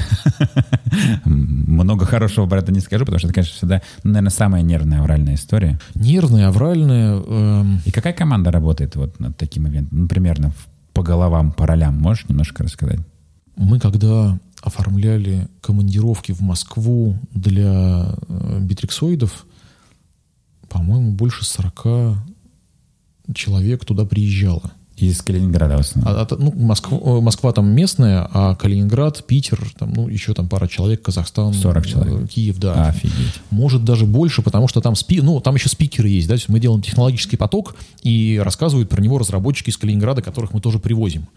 много хорошего про это не скажу, потому что это, конечно, всегда, ну, наверное, самая нервная авральная история. Нервная, авральная. Эм... И какая команда работает вот над таким ивентом? Ну, примерно по головам, по ролям. Можешь немножко рассказать? Мы когда оформляли командировки в Москву для э, битриксоидов, по-моему, больше 40 человек туда приезжало. Из Калининграда в основном. А, а, ну, Москва, э, Москва там местная, а Калининград, Питер, там, ну, еще там пара человек, Казахстан. 40 человек. Э, Киев, да. Офигеть. Может даже больше, потому что там, спи, ну, там еще спикеры есть, да, то есть мы делаем технологический поток, и рассказывают про него разработчики из Калининграда, которых мы тоже привозим.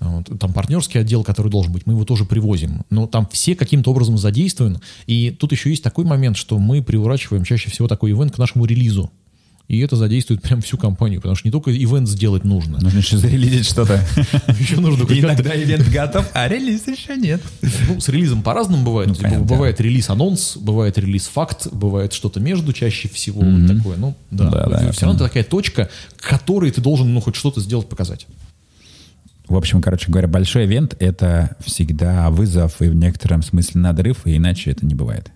Вот, там партнерский отдел, который должен быть, мы его тоже привозим. Но там все каким-то образом задействованы. И тут еще есть такой момент, что мы приурачиваем чаще всего такой ивент к нашему релизу. И это задействует прям всю компанию, потому что не только ивент сделать нужно. Нужно еще зарелизить что-то. Еще нужно Иногда ивент готов, а релиз еще нет. Ну, с релизом по-разному бывает. Ну, бывает релиз-анонс, бывает релиз-факт, бывает что-то между чаще всего такое. Ну, да. Все равно это такая точка, к которой ты должен, ну, хоть что-то сделать, показать. В общем, короче говоря, большой ивент — это всегда вызов и в некотором смысле надрыв, и иначе это не бывает.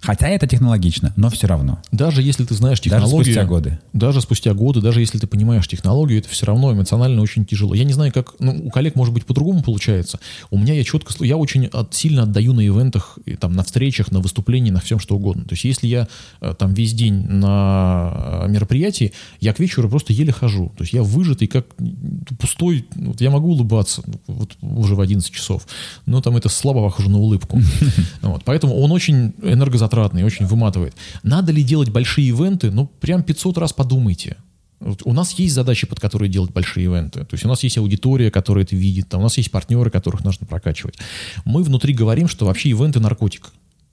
Хотя это технологично, но все равно. Даже если ты знаешь технологию... Даже спустя годы. Даже спустя годы, даже если ты понимаешь технологию, это все равно эмоционально очень тяжело. Я не знаю, как... Ну, у коллег, может быть, по-другому получается. У меня я четко... Я очень от, сильно отдаю на ивентах, и, там, на встречах, на выступлениях, на всем что угодно. То есть если я э, там весь день на э, мероприятии, я к вечеру просто еле хожу. То есть я выжатый, как пустой. Вот я могу улыбаться вот уже в 11 часов, но там это слабо похоже на улыбку. Поэтому он очень энергозатратный затратный, очень выматывает. Надо ли делать большие ивенты? Ну, прям 500 раз подумайте. Вот у нас есть задачи, под которые делать большие ивенты. То есть у нас есть аудитория, которая это видит, там, у нас есть партнеры, которых нужно прокачивать. Мы внутри говорим, что вообще ивенты наркотик.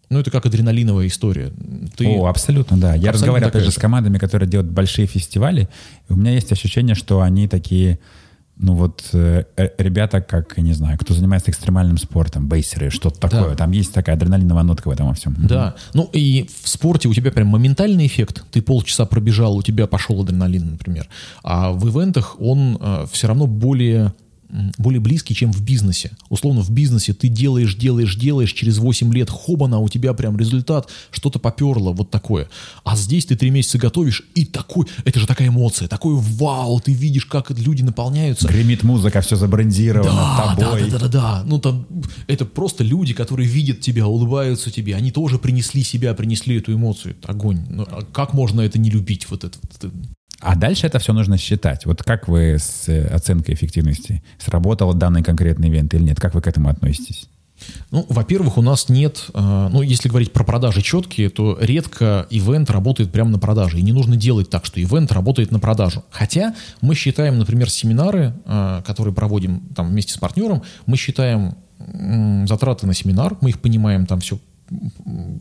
Ну, это как адреналиновая история. Ты... О, абсолютно, да. Я разговариваю, опять же, с командами, которые делают большие фестивали, у меня есть ощущение, что они такие ну вот э, э, ребята, как, не знаю, кто занимается экстремальным спортом, бейсеры, что-то такое, да. там есть такая адреналиновая нотка в этом во всем. Да, ну и в спорте у тебя прям моментальный эффект, ты полчаса пробежал, у тебя пошел адреналин, например, а в ивентах он э, все равно более более близкий, чем в бизнесе. Условно, в бизнесе ты делаешь, делаешь, делаешь, через 8 лет хобана, у тебя прям результат, что-то поперло, вот такое. А здесь ты 3 месяца готовишь, и такой, это же такая эмоция, такой вау, ты видишь, как люди наполняются. Гремит музыка, все забрендировано да, тобой. Да, да, да, да, да. Ну, там, это просто люди, которые видят тебя, улыбаются тебе, они тоже принесли себя, принесли эту эмоцию, это огонь. Ну, а как можно это не любить, вот это, вот это а дальше это все нужно считать. Вот как вы с э, оценкой эффективности? Сработал данный конкретный ивент или нет? Как вы к этому относитесь? Ну, во-первых, у нас нет, э, ну, если говорить про продажи четкие, то редко ивент работает прямо на продаже. И не нужно делать так, что ивент работает на продажу. Хотя мы считаем, например, семинары, э, которые проводим там вместе с партнером, мы считаем затраты на семинар, мы их понимаем там все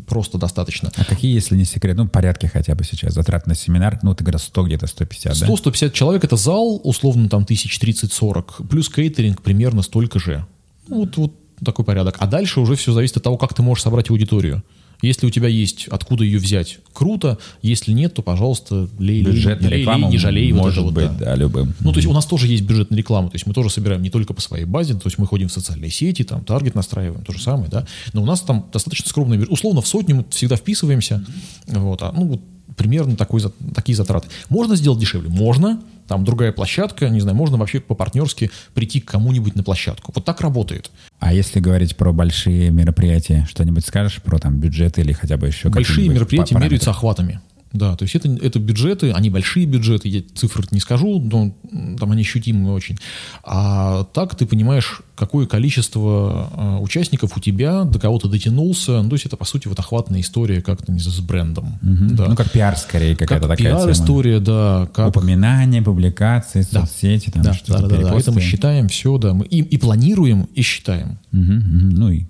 просто достаточно. А какие, если не секрет, ну, порядки хотя бы сейчас, затрат на семинар, ну, ты говоришь, 100 где-то, 150, да? 100-150 человек, это зал, условно, там, тысяч 30-40, плюс кейтеринг примерно столько же. Ну, Вот, вот такой порядок. А дальше уже все зависит от того, как ты можешь собрать аудиторию. Если у тебя есть откуда ее взять, круто. Если нет, то, пожалуйста, лей, Бюджетная лей, реклама лей, не жалей. вот может вот, быть, да. да, любым. Ну, то есть у нас тоже есть бюджетная реклама, то есть мы тоже собираем не только по своей базе, то есть мы ходим в социальные сети, там таргет настраиваем, то же самое, да, но у нас там достаточно скромный. Условно в сотню мы всегда вписываемся, вот, а, ну, вот примерно такой, такие затраты. Можно сделать дешевле? Можно, там другая площадка, не знаю, можно вообще по-партнерски прийти к кому-нибудь на площадку. Вот так работает. А если говорить про большие мероприятия, что-нибудь скажешь про там бюджеты или хотя бы еще Большие мероприятия меряются охватами. Да, то есть это, это бюджеты, они большие бюджеты, я цифр не скажу, но там они ощутимые очень. А так ты понимаешь, какое количество э, участников у тебя, до кого ты дотянулся. Ну, то есть это, по сути, вот охватная история как-то не знаю, с брендом. Мгм. Да. Ну, как пиар скорее какая-то как такая пиар-история, да. Как... Упоминания, публикации, Да. соцсети, там Да, что-то, да, да, да. Это мы считаем все, да. Мы и, и планируем, и считаем. Мгм, мгм. Ну и,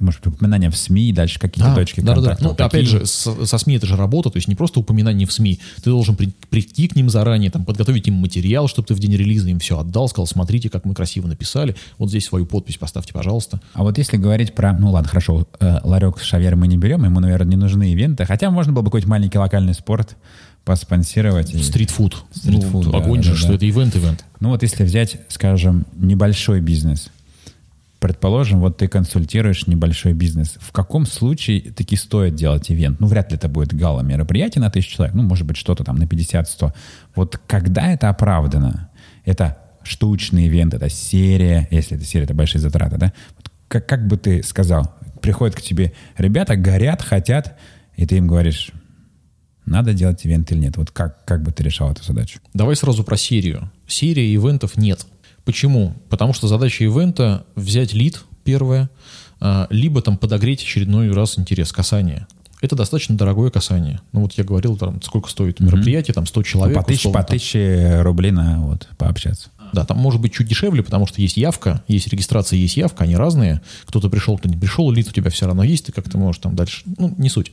может быть, упоминания в СМИ, и дальше какие-то точки да, да, да. Ну, Вот опять такие. же, с- со СМИ это же работа, то есть не просто упоминание в СМИ. Ты должен при- прийти к ним заранее, там, подготовить им материал, чтобы ты в день релиза им все отдал, сказал, смотрите, как мы красиво написали, вот здесь свою подпись поставьте, пожалуйста. А вот если говорить про, ну ладно, хорошо, э, ларек с шавермой мы не берем, ему, наверное, не нужны ивенты, хотя можно было бы какой-то маленький локальный спорт поспонсировать. и- Стритфуд. Стритфуд, ну, да, огонь да, же, да, что да. это ивент-ивент. Ну вот если взять, скажем, небольшой бизнес, предположим, вот ты консультируешь небольшой бизнес, в каком случае таки стоит делать ивент? Ну, вряд ли это будет гала мероприятие на тысячу человек, ну, может быть, что-то там на 50-100. Вот когда это оправдано? Это штучный ивент, это серия, если это серия, это большие затраты, да? Вот как, как бы ты сказал, приходят к тебе ребята, горят, хотят, и ты им говоришь, надо делать ивент или нет? Вот как, как бы ты решал эту задачу? Давай сразу про серию. Серия ивентов нет. Почему? Потому что задача ивента взять лид первое, а, либо там подогреть очередной раз интерес, касание. Это достаточно дорогое касание. Ну вот я говорил, там, сколько стоит мероприятие, там 100 человек. Ну, по тысяче, условно, по там. тысяче рублей на вот пообщаться. Да, там может быть чуть дешевле, потому что есть явка, есть регистрация, есть явка, они разные. Кто-то пришел, кто не пришел, лид у тебя все равно есть, ты как-то можешь там дальше, ну, не суть.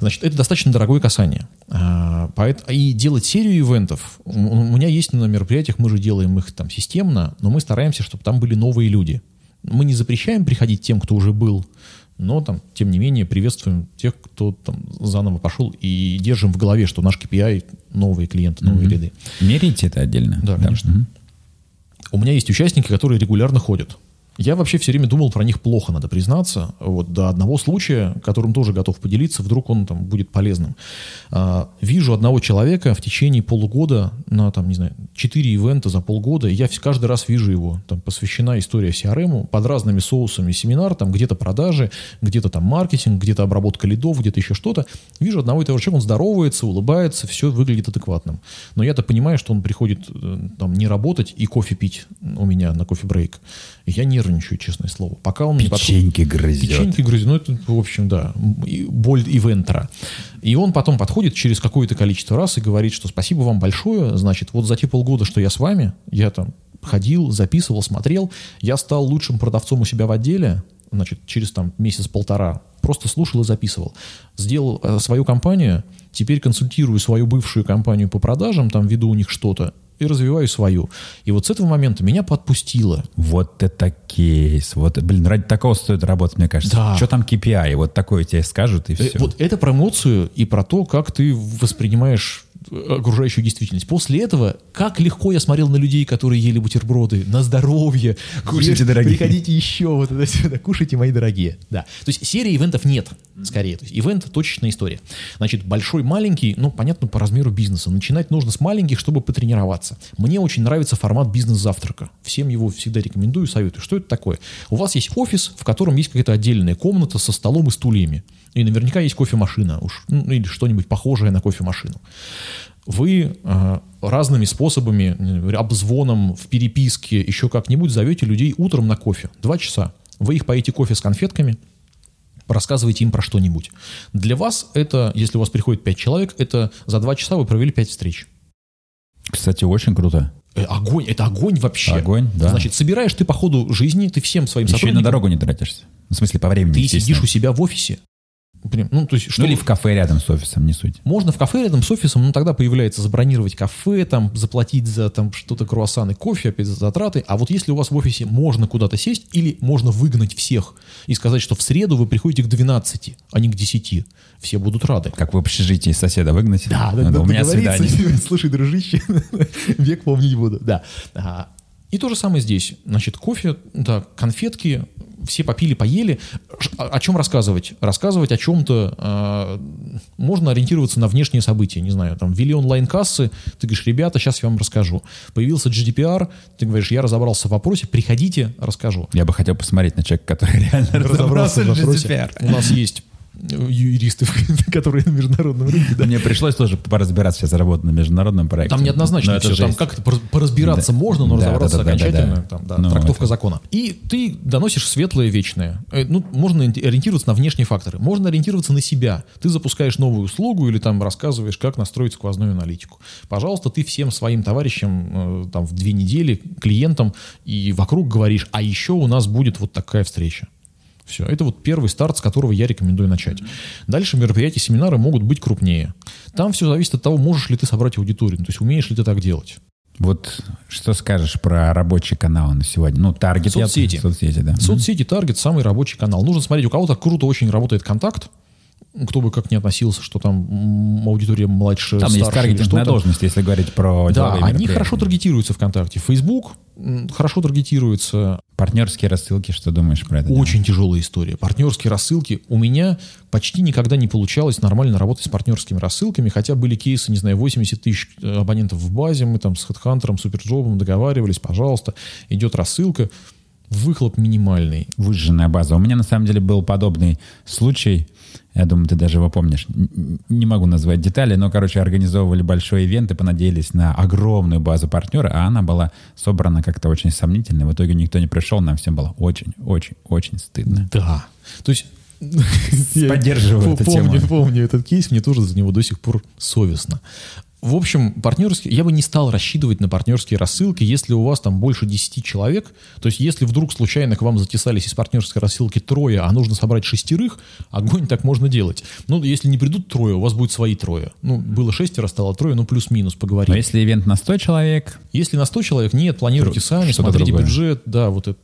Значит, это достаточно дорогое касание. А, И делать серию ивентов, у меня есть на мероприятиях, мы же делаем их там системно, но мы стараемся, чтобы там были новые люди. Мы не запрещаем приходить тем, кто уже был, но там, тем не менее, приветствуем тех, кто там заново пошел и держим в голове, что наш KPI новые клиенты, новые ряды. Мерите это отдельно? Да, конечно. Мгм. У меня есть участники, которые регулярно ходят. Я вообще все время думал про них плохо, надо признаться. Вот до одного случая, которым тоже готов поделиться, вдруг он там будет полезным. А, вижу одного человека в течение полугода на там, не знаю, 4 ивента за полгода, и я каждый раз вижу его. Там посвящена история CRM, под разными соусами семинар, там где-то продажи, где-то там маркетинг, где-то обработка лидов, где-то еще что-то. Вижу одного и того человека, он здоровается, улыбается, все выглядит адекватным. Но я-то понимаю, что он приходит э, там не работать и кофе пить у меня на кофе-брейк. И Я нервничаю, честное слово. Пока он. Печеньки грызет. Печеньки грызет. Ну, это, в общем, да, и боль ивентера. И он потом подходит через какое-то количество раз и говорит, что спасибо вам большое, значит, вот за те полгода, что я с вами, я там ходил, записывал, смотрел, я стал лучшим продавцом у себя в отделе, значит, через там месяц-полтора, просто слушал и записывал. Сделал э, свою компанию, теперь консультирую свою бывшую компанию по продажам, там веду у них что-то, и развиваю свою. И вот с этого момента меня подпустило. Вот это кейс. Вот, блин, ради такого стоит работать, мне кажется. Да. Что там KPI? Вот такое тебе скажут, и Э, все. Вот это про эмоцию и про то, как ты воспринимаешь э, окружающую действительность. После этого, как легко я смотрел на людей, которые ели бутерброды, на здоровье. Кушайте, Ешь, дорогие. Приходите еще, вот это сюда, кушайте, мои дорогие. Да. То есть серии ивентов нет, скорее. То есть ивент – точечная история. Значит, большой, маленький, ну, понятно, по размеру бизнеса. Начинать нужно с маленьких, чтобы потренироваться. Мне очень нравится формат бизнес-завтрака. Всем его всегда рекомендую, советую. Что это такое? У вас есть офис, в котором есть какая-то отдельная комната со столом и стульями. И наверняка есть кофемашина уж, ну, или что-нибудь похожее на кофемашину. Вы э, разными способами, обзвоном, в переписке, еще как-нибудь зовете людей утром на кофе. Два часа. Вы их поите кофе с конфетками, рассказывайте им про что-нибудь. Для вас это, если у вас приходит 5 человек, это за 2 часа вы провели 5 встреч. Кстати, очень круто. Э, Огонь, это огонь вообще. Огонь, да. Значит, собираешь ты по ходу жизни, ты всем своим Еще и на сотрудникам, дорогу не тратишься. В смысле, по времени, ты сидишь у себя в офисе. Прям, Ну, то есть, что Ну или в кафе рядом с офисом, не суть. Можно в кафе рядом с офисом, но тогда появляется забронировать кафе, там, заплатить за там что-то круассаны, кофе, опять за затраты. А вот если у вас в офисе можно куда-то сесть или можно выгнать всех и сказать, что в среду вы приходите к 12, а не к 10, все будут рады. Как в общежитии соседа выгнать. Да, Ну, да, у меня свидание. Слушай, дружище, век помнить буду. Да. А, И то же самое здесь. Значит, кофе, да, конфетки, все попили, поели. О чем рассказывать? Рассказывать о чем-то. а, можно ориентироваться на внешние события. Не знаю, там ввели онлайн-кассы, ты говоришь, ребята, сейчас я вам расскажу. Появился GDPR, ты говоришь, я разобрался в вопросе, приходите, расскажу. Я бы хотел посмотреть на человека, который реально разобрался в вопросе. GDPR. У нас есть юристы, которые на международном рынке. да. Мне пришлось тоже поразбираться сейчас работать на международном проекте. Там неоднозначно Но это все. Там пор- поразбираться Да. можно, но Да, разобраться да, да, да, окончательно, да. там, да, Ну, трактовка это- закона. И ты доносишь светлое, вечное. Э, Ну, можно ориенти- ориентироваться на внешние факторы. Можно ориентироваться на себя. Ты запускаешь новую услугу или там рассказываешь, как настроить сквозную аналитику. Пожалуйста, ты всем своим товарищам э, там в две недели, клиентам и вокруг говоришь, а еще у нас будет вот такая встреча. Все, это вот первый старт, с которого я рекомендую начать. Дальше мероприятия, семинары могут быть крупнее. Там все зависит от того, можешь ли ты собрать аудиторию, то есть умеешь ли ты так делать. Вот что скажешь про рабочий канал на сегодня? Ну, таргет. я- Соцсети. Соцсети, да. Соцсети, таргет, самый рабочий канал. Нужно смотреть, у кого-то круто очень работает контакт, кто бы как ни относился, что там аудитория младше, Там есть старше или таргетинг на что-то. должность, если говорить про Да, они хорошо таргетируются ВКонтакте. Facebook м, хорошо таргетируется. Партнерские рассылки, что думаешь про это? Очень тяжелая история. Партнерские рассылки. У меня почти никогда не получалось нормально работать с партнерскими рассылками, хотя были кейсы, не знаю, 80 тысяч э, абонентов в базе, мы там с HeadHunter, Суперджобом договаривались, пожалуйста, идет рассылка, выхлоп минимальный. Выжженная база. У меня на самом деле был подобный случай. Я думаю, ты даже его помнишь. Не могу назвать детали, но, короче, организовывали большой ивент и понадеялись на огромную базу партнера, а она была собрана как-то очень сомнительно. В итоге никто не пришел, нам всем было очень, очень, очень стыдно. Да. То есть... Поддерживаю эту помню, тему. помню этот кейс, мне тоже за него до сих пор совестно. В общем, партнерские, я бы не стал рассчитывать на партнерские рассылки, если у вас там больше 10 человек. То есть, если вдруг случайно к вам затесались из партнерской рассылки трое, а нужно собрать шестерых, огонь так можно делать. Ну, если не придут трое, у вас будет свои трое. Ну, было шестеро, стало трое, ну, плюс-минус, поговорим. Но если ивент на 100 человек, Если на 100 человек, нет, планируйте сами, смотрите другое. бюджет, да, вот это.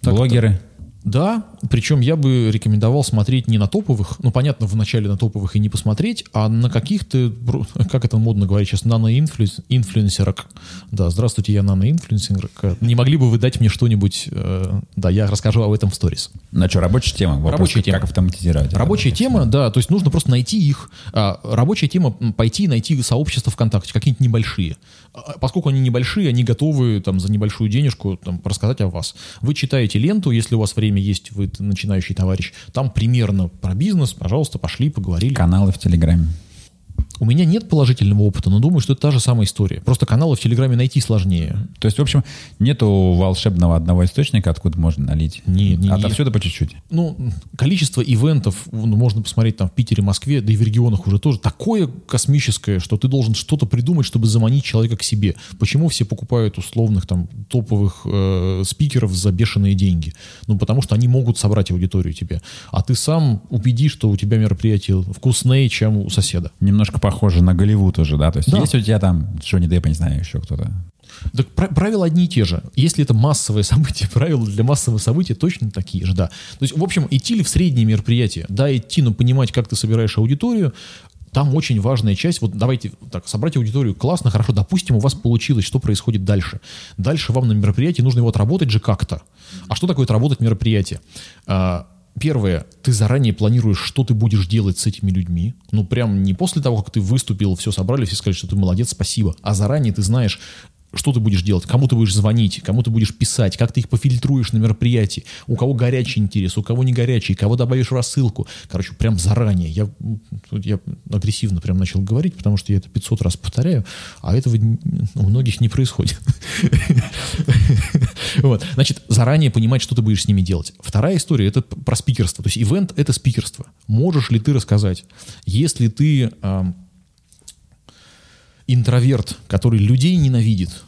так-то. блогеры, Да, причем я бы рекомендовал смотреть не на топовых, ну, понятно, вначале на топовых и не посмотреть, а на каких-то, как это модно говорить сейчас, наноинфлюенсерок. Да, здравствуйте, я наноинфлюенсерок. Не могли бы вы дать мне что-нибудь? э, да, я расскажу об этом в сторис. Ну что, рабочая тема? Вопрос, Рабочая как- тема. Как автоматизировать? это? Рабочая тема, да, то есть нужно просто найти их. А, рабочая тема пойти и найти сообщества ВКонтакте, какие-нибудь небольшие. А, Поскольку они небольшие, они готовы там за небольшую денежку там, рассказать о вас. Вы читаете ленту, если у вас время есть, вы начинающий товарищ, там примерно про бизнес, пожалуйста, пошли, поговорили. Каналы в Телеграме. У меня нет положительного опыта, но думаю, что это та же самая история. Просто каналы в Телеграме найти сложнее. То есть, в общем, нету волшебного одного источника, откуда можно налить. Не, не. Отовсюду по чуть-чуть. ну, количество ивентов, ну, можно посмотреть там в Питере, Москве, да и в регионах уже тоже такое космическое, что ты должен что-то придумать, чтобы заманить человека к себе. Почему все покупают условных там топовых э, спикеров за бешеные деньги? Ну, потому что они могут собрать аудиторию тебе. А ты сам убеди, что у тебя мероприятие вкуснее, чем у соседа. Немножко похоже на Голливуд уже, да? То есть, Да. есть у тебя там Джонни Депп, не знаю, еще кто-то. Так пра- правила одни и те же. Если это массовое событие, правила для массового события точно такие же, да. То есть, в общем, идти ли в средние мероприятия? Да, идти, но понимать, как ты собираешь аудиторию, там очень важная часть, вот давайте так, собрать аудиторию классно, хорошо, допустим, у вас получилось, что происходит дальше? Дальше вам на мероприятии нужно его отработать же как-то. А что такое отработать мероприятие? А, Первое, ты заранее планируешь, что ты будешь делать с этими людьми. Ну, прям не после того, как ты выступил, все собрали, все сказали, что ты молодец, спасибо. А заранее ты знаешь, что ты будешь делать, кому ты будешь звонить, кому ты будешь писать, как ты их пофильтруешь на мероприятии, у кого горячий интерес, у кого не горячий, кого добавишь в рассылку. Короче, прям заранее. Я, я агрессивно прям начал говорить, потому что я это 500 раз повторяю, а этого у многих не происходит. Вот. Значит, заранее понимать, что ты будешь с ними делать. Вторая история — это про спикерство. То есть ивент — это спикерство. Можешь ли ты рассказать? Если ты интроверт, который людей ненавидит,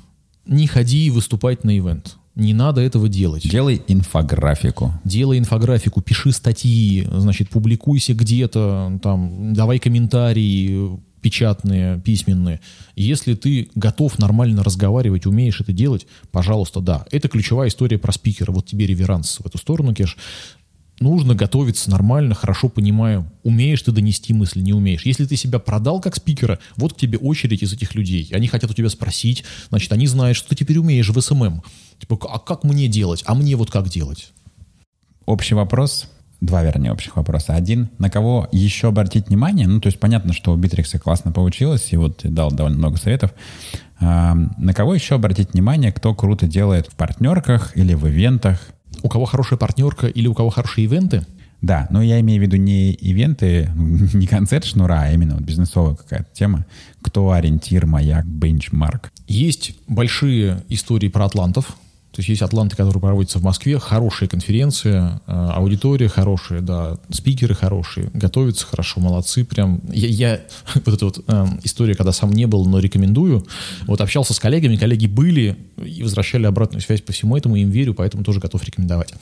не ходи выступать на ивент. Не надо этого делать. Делай инфографику. Делай инфографику, пиши статьи, значит, публикуйся где-то, там, давай комментарии печатные, письменные. Если ты готов нормально разговаривать, умеешь это делать, пожалуйста, да. Это ключевая история про спикера. Вот тебе реверанс в эту сторону, Кеш нужно готовиться нормально, хорошо понимаю, умеешь ты донести мысли, не умеешь. Если ты себя продал как спикера, вот к тебе очередь из этих людей. Они хотят у тебя спросить, значит, они знают, что ты теперь умеешь в SMM. Типа, а как мне делать? А мне вот как делать? Общий вопрос, два, вернее, общих вопроса. Один, на кого еще обратить внимание? Ну, то есть понятно, что у Битрикса классно получилось, и вот дал довольно много советов. На кого еще обратить внимание, кто круто делает в партнерках или в ивентах, у кого хорошая партнерка или у кого хорошие ивенты? Да, но я имею в виду не ивенты, не концерт шнура, а именно вот бизнесовая какая-то тема. Кто ориентир, маяк, бенчмарк? Есть большие истории про атлантов, то есть есть атланты, которые проводятся в Москве, хорошие конференции, э, аудитория хорошая, да, спикеры хорошие, готовятся хорошо, молодцы, прям. Я, я вот эта вот э, история, когда сам не был, но рекомендую. Вот общался с коллегами, коллеги были и возвращали обратную связь по всему этому, им верю, поэтому тоже готов рекомендовать.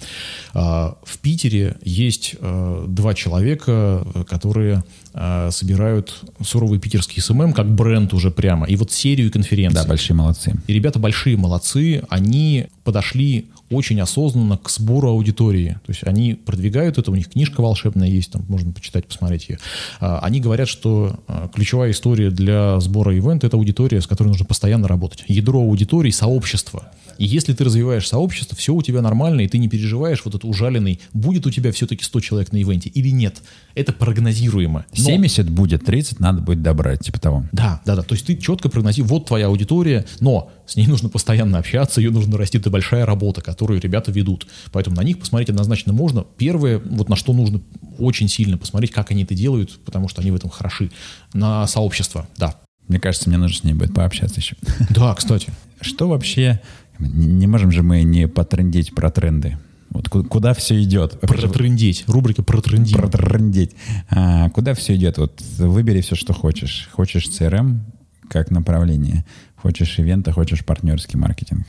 Э, в Питере есть э, два человека, которые э, собирают суровый питерский SMM как бренд уже прямо, и вот серию конференций. Да, большие молодцы. И ребята большие молодцы, они подошли очень осознанно к сбору аудитории. То есть они продвигают это, у них книжка волшебная есть, там можно почитать, посмотреть ее. А, они говорят, что а, ключевая история для сбора ивента – это аудитория, с которой нужно постоянно работать. Ядро аудитории – сообщество. И если ты развиваешь сообщество, все у тебя нормально, и ты не переживаешь вот этот ужаленный, будет у тебя все-таки 100 человек на ивенте или нет. Это прогнозируемо. Но... 70 будет, 30 надо будет добрать, типа того. Да, да, да. То есть ты четко прогнозируешь, вот твоя аудитория, но с ней нужно постоянно общаться, ее нужно расти, это большая работа, которую ребята ведут. Поэтому на них посмотреть однозначно можно. Первое, вот на что нужно очень сильно посмотреть, как они это делают, потому что они в этом хороши. На сообщество, да. Мне кажется, мне нужно с ней будет пообщаться еще. Да, кстати. Что вообще не можем же мы не потрендить про тренды. Вот куда все идет? Протрендить. Рубрика протрендить. Протрендить. А, куда все идет? Вот выбери все, что хочешь. Хочешь CRM как направление, хочешь ивента, хочешь партнерский маркетинг.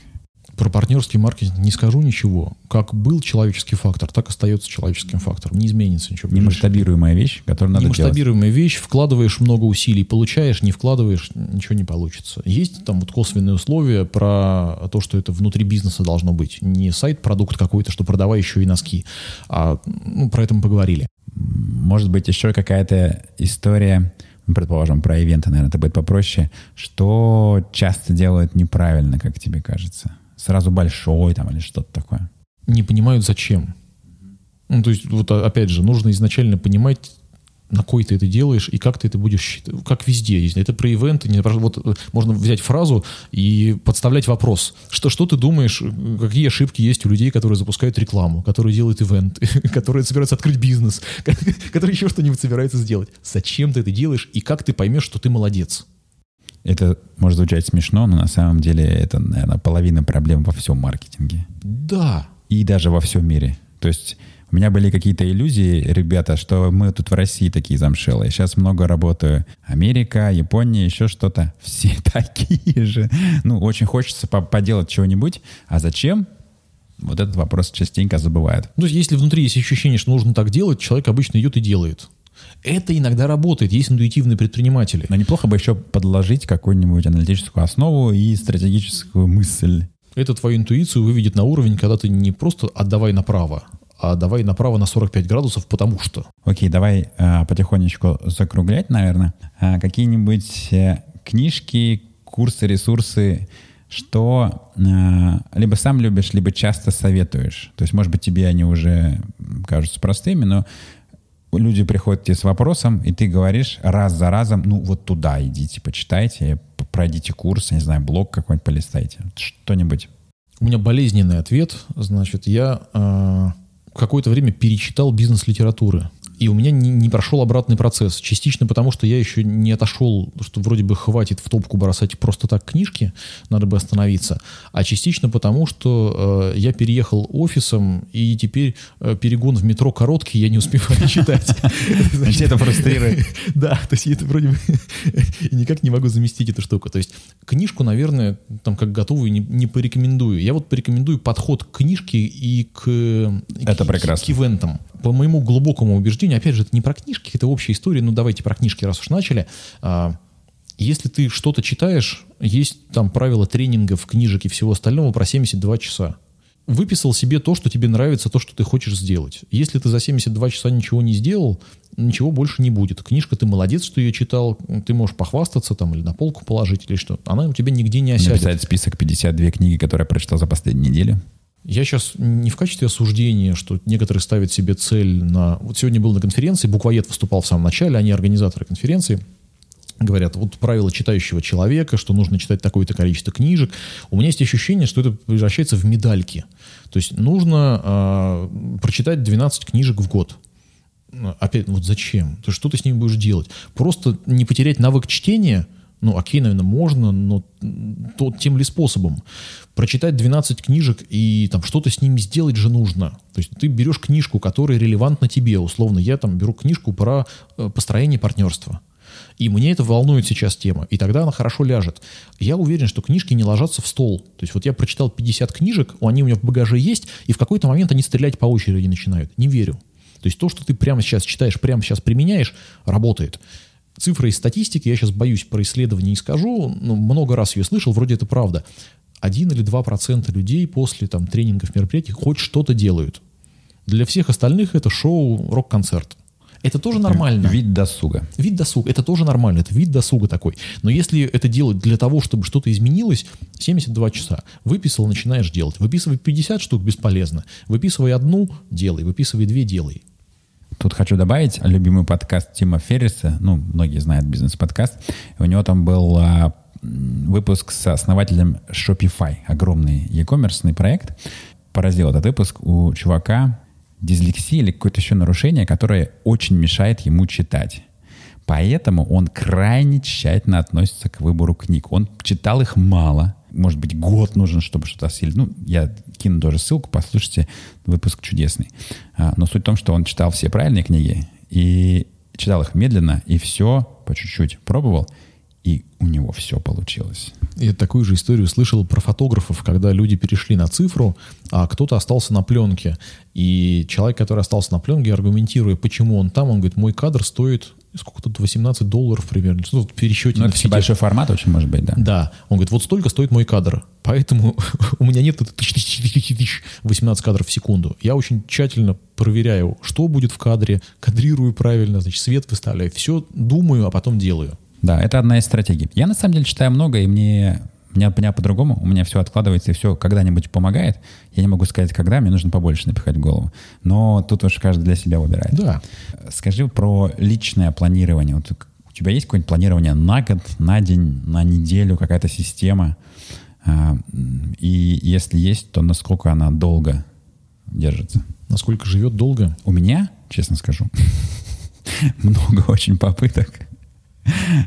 Про партнерский маркетинг не скажу ничего. Как был человеческий фактор, так остается человеческим фактором. Не изменится ничего. Немасштабируемая вещь, которую надо Немасштабируемая делать. вещь, вкладываешь много усилий, получаешь, не вкладываешь, ничего не получится. Есть там вот косвенные условия про то, что это внутри бизнеса должно быть. Не сайт-продукт какой-то, что продавай еще и носки. А ну, про это мы поговорили. Может быть, еще какая-то история предположим, про ивенты, наверное, это будет попроще, что часто делают неправильно, как тебе кажется? Сразу большой там или что-то такое. Не понимают зачем. Ну, то есть, вот опять же, нужно изначально понимать, на кой ты это делаешь и как ты это будешь считать. Как везде есть. Это про ивенты. Не, вот э, можно взять фразу и подставлять вопрос. Что, что ты думаешь, какие ошибки есть у людей, которые запускают рекламу, которые делают ивенты, которые собираются открыть бизнес, которые еще что-нибудь собираются сделать. Зачем ты это делаешь и как ты поймешь, что ты молодец? Это может звучать смешно, но на самом деле это, наверное, половина проблем во всем маркетинге. Да. И даже во всем мире. То есть у меня были какие-то иллюзии, ребята, что мы тут в России такие замшелые. Сейчас много работаю. Америка, Япония, еще что-то. Все такие же. Ну, очень хочется поделать чего-нибудь. А зачем? Вот этот вопрос частенько забывают. Ну, если внутри есть ощущение, что нужно так делать, человек обычно идет и делает. Это иногда работает, есть интуитивные предприниматели. Но неплохо бы еще подложить какую-нибудь аналитическую основу и стратегическую мысль. Это твою интуицию выведет на уровень, когда ты не просто отдавай направо, а давай направо на 45 градусов, потому что. Окей, давай а, потихонечку закруглять, наверное. А, какие-нибудь а, книжки, курсы, ресурсы, что а, либо сам любишь, либо часто советуешь. То есть, может быть, тебе они уже кажутся простыми, но люди приходят тебе с вопросом, и ты говоришь раз за разом, ну вот туда идите, почитайте, пройдите курс, не знаю, блог какой-нибудь полистайте, что-нибудь. У меня болезненный ответ. Значит, я э, какое-то время перечитал бизнес-литературы. И у меня не, не прошел обратный процесс. Частично потому, что я еще не отошел, что вроде бы хватит в топку бросать просто так книжки, надо бы остановиться. А частично потому, что э, я переехал офисом, и теперь э, перегон в метро короткий, я не успеваю читать. Значит, это фрустрирует. Да, то есть это вроде бы... Никак не могу заместить эту штуку. То есть книжку, наверное, там как готовую не порекомендую. Я вот порекомендую подход к книжке и. К ивентам по моему глубокому убеждению, опять же, это не про книжки, это общая история, ну давайте про книжки, раз уж начали. А, если ты что-то читаешь, есть там правила тренингов, книжек и всего остального про 72 часа. Выписал себе то, что тебе нравится, то, что ты хочешь сделать. Если ты за 72 часа ничего не сделал, ничего больше не будет. Книжка, ты молодец, что ее читал, ты можешь похвастаться там или на полку положить, или что. Она у тебя нигде не осядет. Написать список 52 книги, которые я прочитал за последнюю неделю. Я сейчас не в качестве осуждения, что некоторые ставят себе цель на... Вот сегодня был на конференции, буквоед выступал в самом начале, они организаторы конференции. Говорят, вот правило читающего человека, что нужно читать такое-то количество книжек. У меня есть ощущение, что это превращается в медальки. То есть нужно э, прочитать 12 книжек в год. Опять, вот зачем? То есть что ты с ними будешь делать? Просто не потерять навык чтения – ну, окей, наверное, можно, но то, тем ли способом. Прочитать 12 книжек и там что-то с ними сделать же нужно. То есть ты берешь книжку, которая релевантна тебе. Условно, я там беру книжку про э, построение партнерства. И мне это волнует сейчас тема. И тогда она хорошо ляжет. Я уверен, что книжки не ложатся в стол. То есть вот я прочитал 50 книжек, они у меня в багаже есть, и в какой-то момент они стрелять по очереди начинают. Не верю. То есть то, что ты прямо сейчас читаешь, прямо сейчас применяешь, работает цифры из статистики, я сейчас боюсь про исследование не скажу, но много раз ее слышал, вроде это правда. Один или два процента людей после там, тренингов, мероприятий хоть что-то делают. Для всех остальных это шоу, рок-концерт. Это тоже нормально. Вид досуга. Вид досуга. Это тоже нормально. Это вид досуга такой. Но если это делать для того, чтобы что-то изменилось, 72 часа. Выписал, начинаешь делать. Выписывай 50 штук, бесполезно. Выписывай одну, делай. Выписывай две, делай. Тут хочу добавить любимый подкаст Тима Ферриса, ну, многие знают бизнес-подкаст, у него там был а, выпуск с основателем Shopify, огромный e-commerce проект. Поразил этот выпуск у чувака дислексия или какое-то еще нарушение, которое очень мешает ему читать. Поэтому он крайне тщательно относится к выбору книг. Он читал их мало, может быть, год нужен, чтобы что-то осилить. Ну, я кину тоже ссылку, послушайте, выпуск чудесный. А, но суть в том, что он читал все правильные книги и читал их медленно, и все по чуть-чуть пробовал, и у него все получилось. Я такую же историю слышал про фотографов, когда люди перешли на цифру, а кто-то остался на пленке. И человек, который остался на пленке, аргументируя, почему он там, он говорит, мой кадр стоит сколько тут, 18 долларов примерно, что тут пересчете. Ну, это все большой формат очень может быть, да. Да. Он говорит, вот столько стоит мой кадр, поэтому у меня нет 18 кадров в секунду. Я очень тщательно проверяю, что будет в кадре, кадрирую правильно, значит, свет выставляю, все думаю, а потом делаю. Да, это одна из стратегий. Я на самом деле читаю много, и мне меня, у меня по-другому, у меня все откладывается, и все когда-нибудь помогает. Я не могу сказать, когда, мне нужно побольше напихать в голову. Но тут уж каждый для себя выбирает. Да. Скажи про личное планирование. Вот у тебя есть какое-нибудь планирование на год, на день, на неделю, какая-то система? А, и если есть, то насколько она долго держится? Насколько живет долго? У меня, честно скажу, много очень попыток.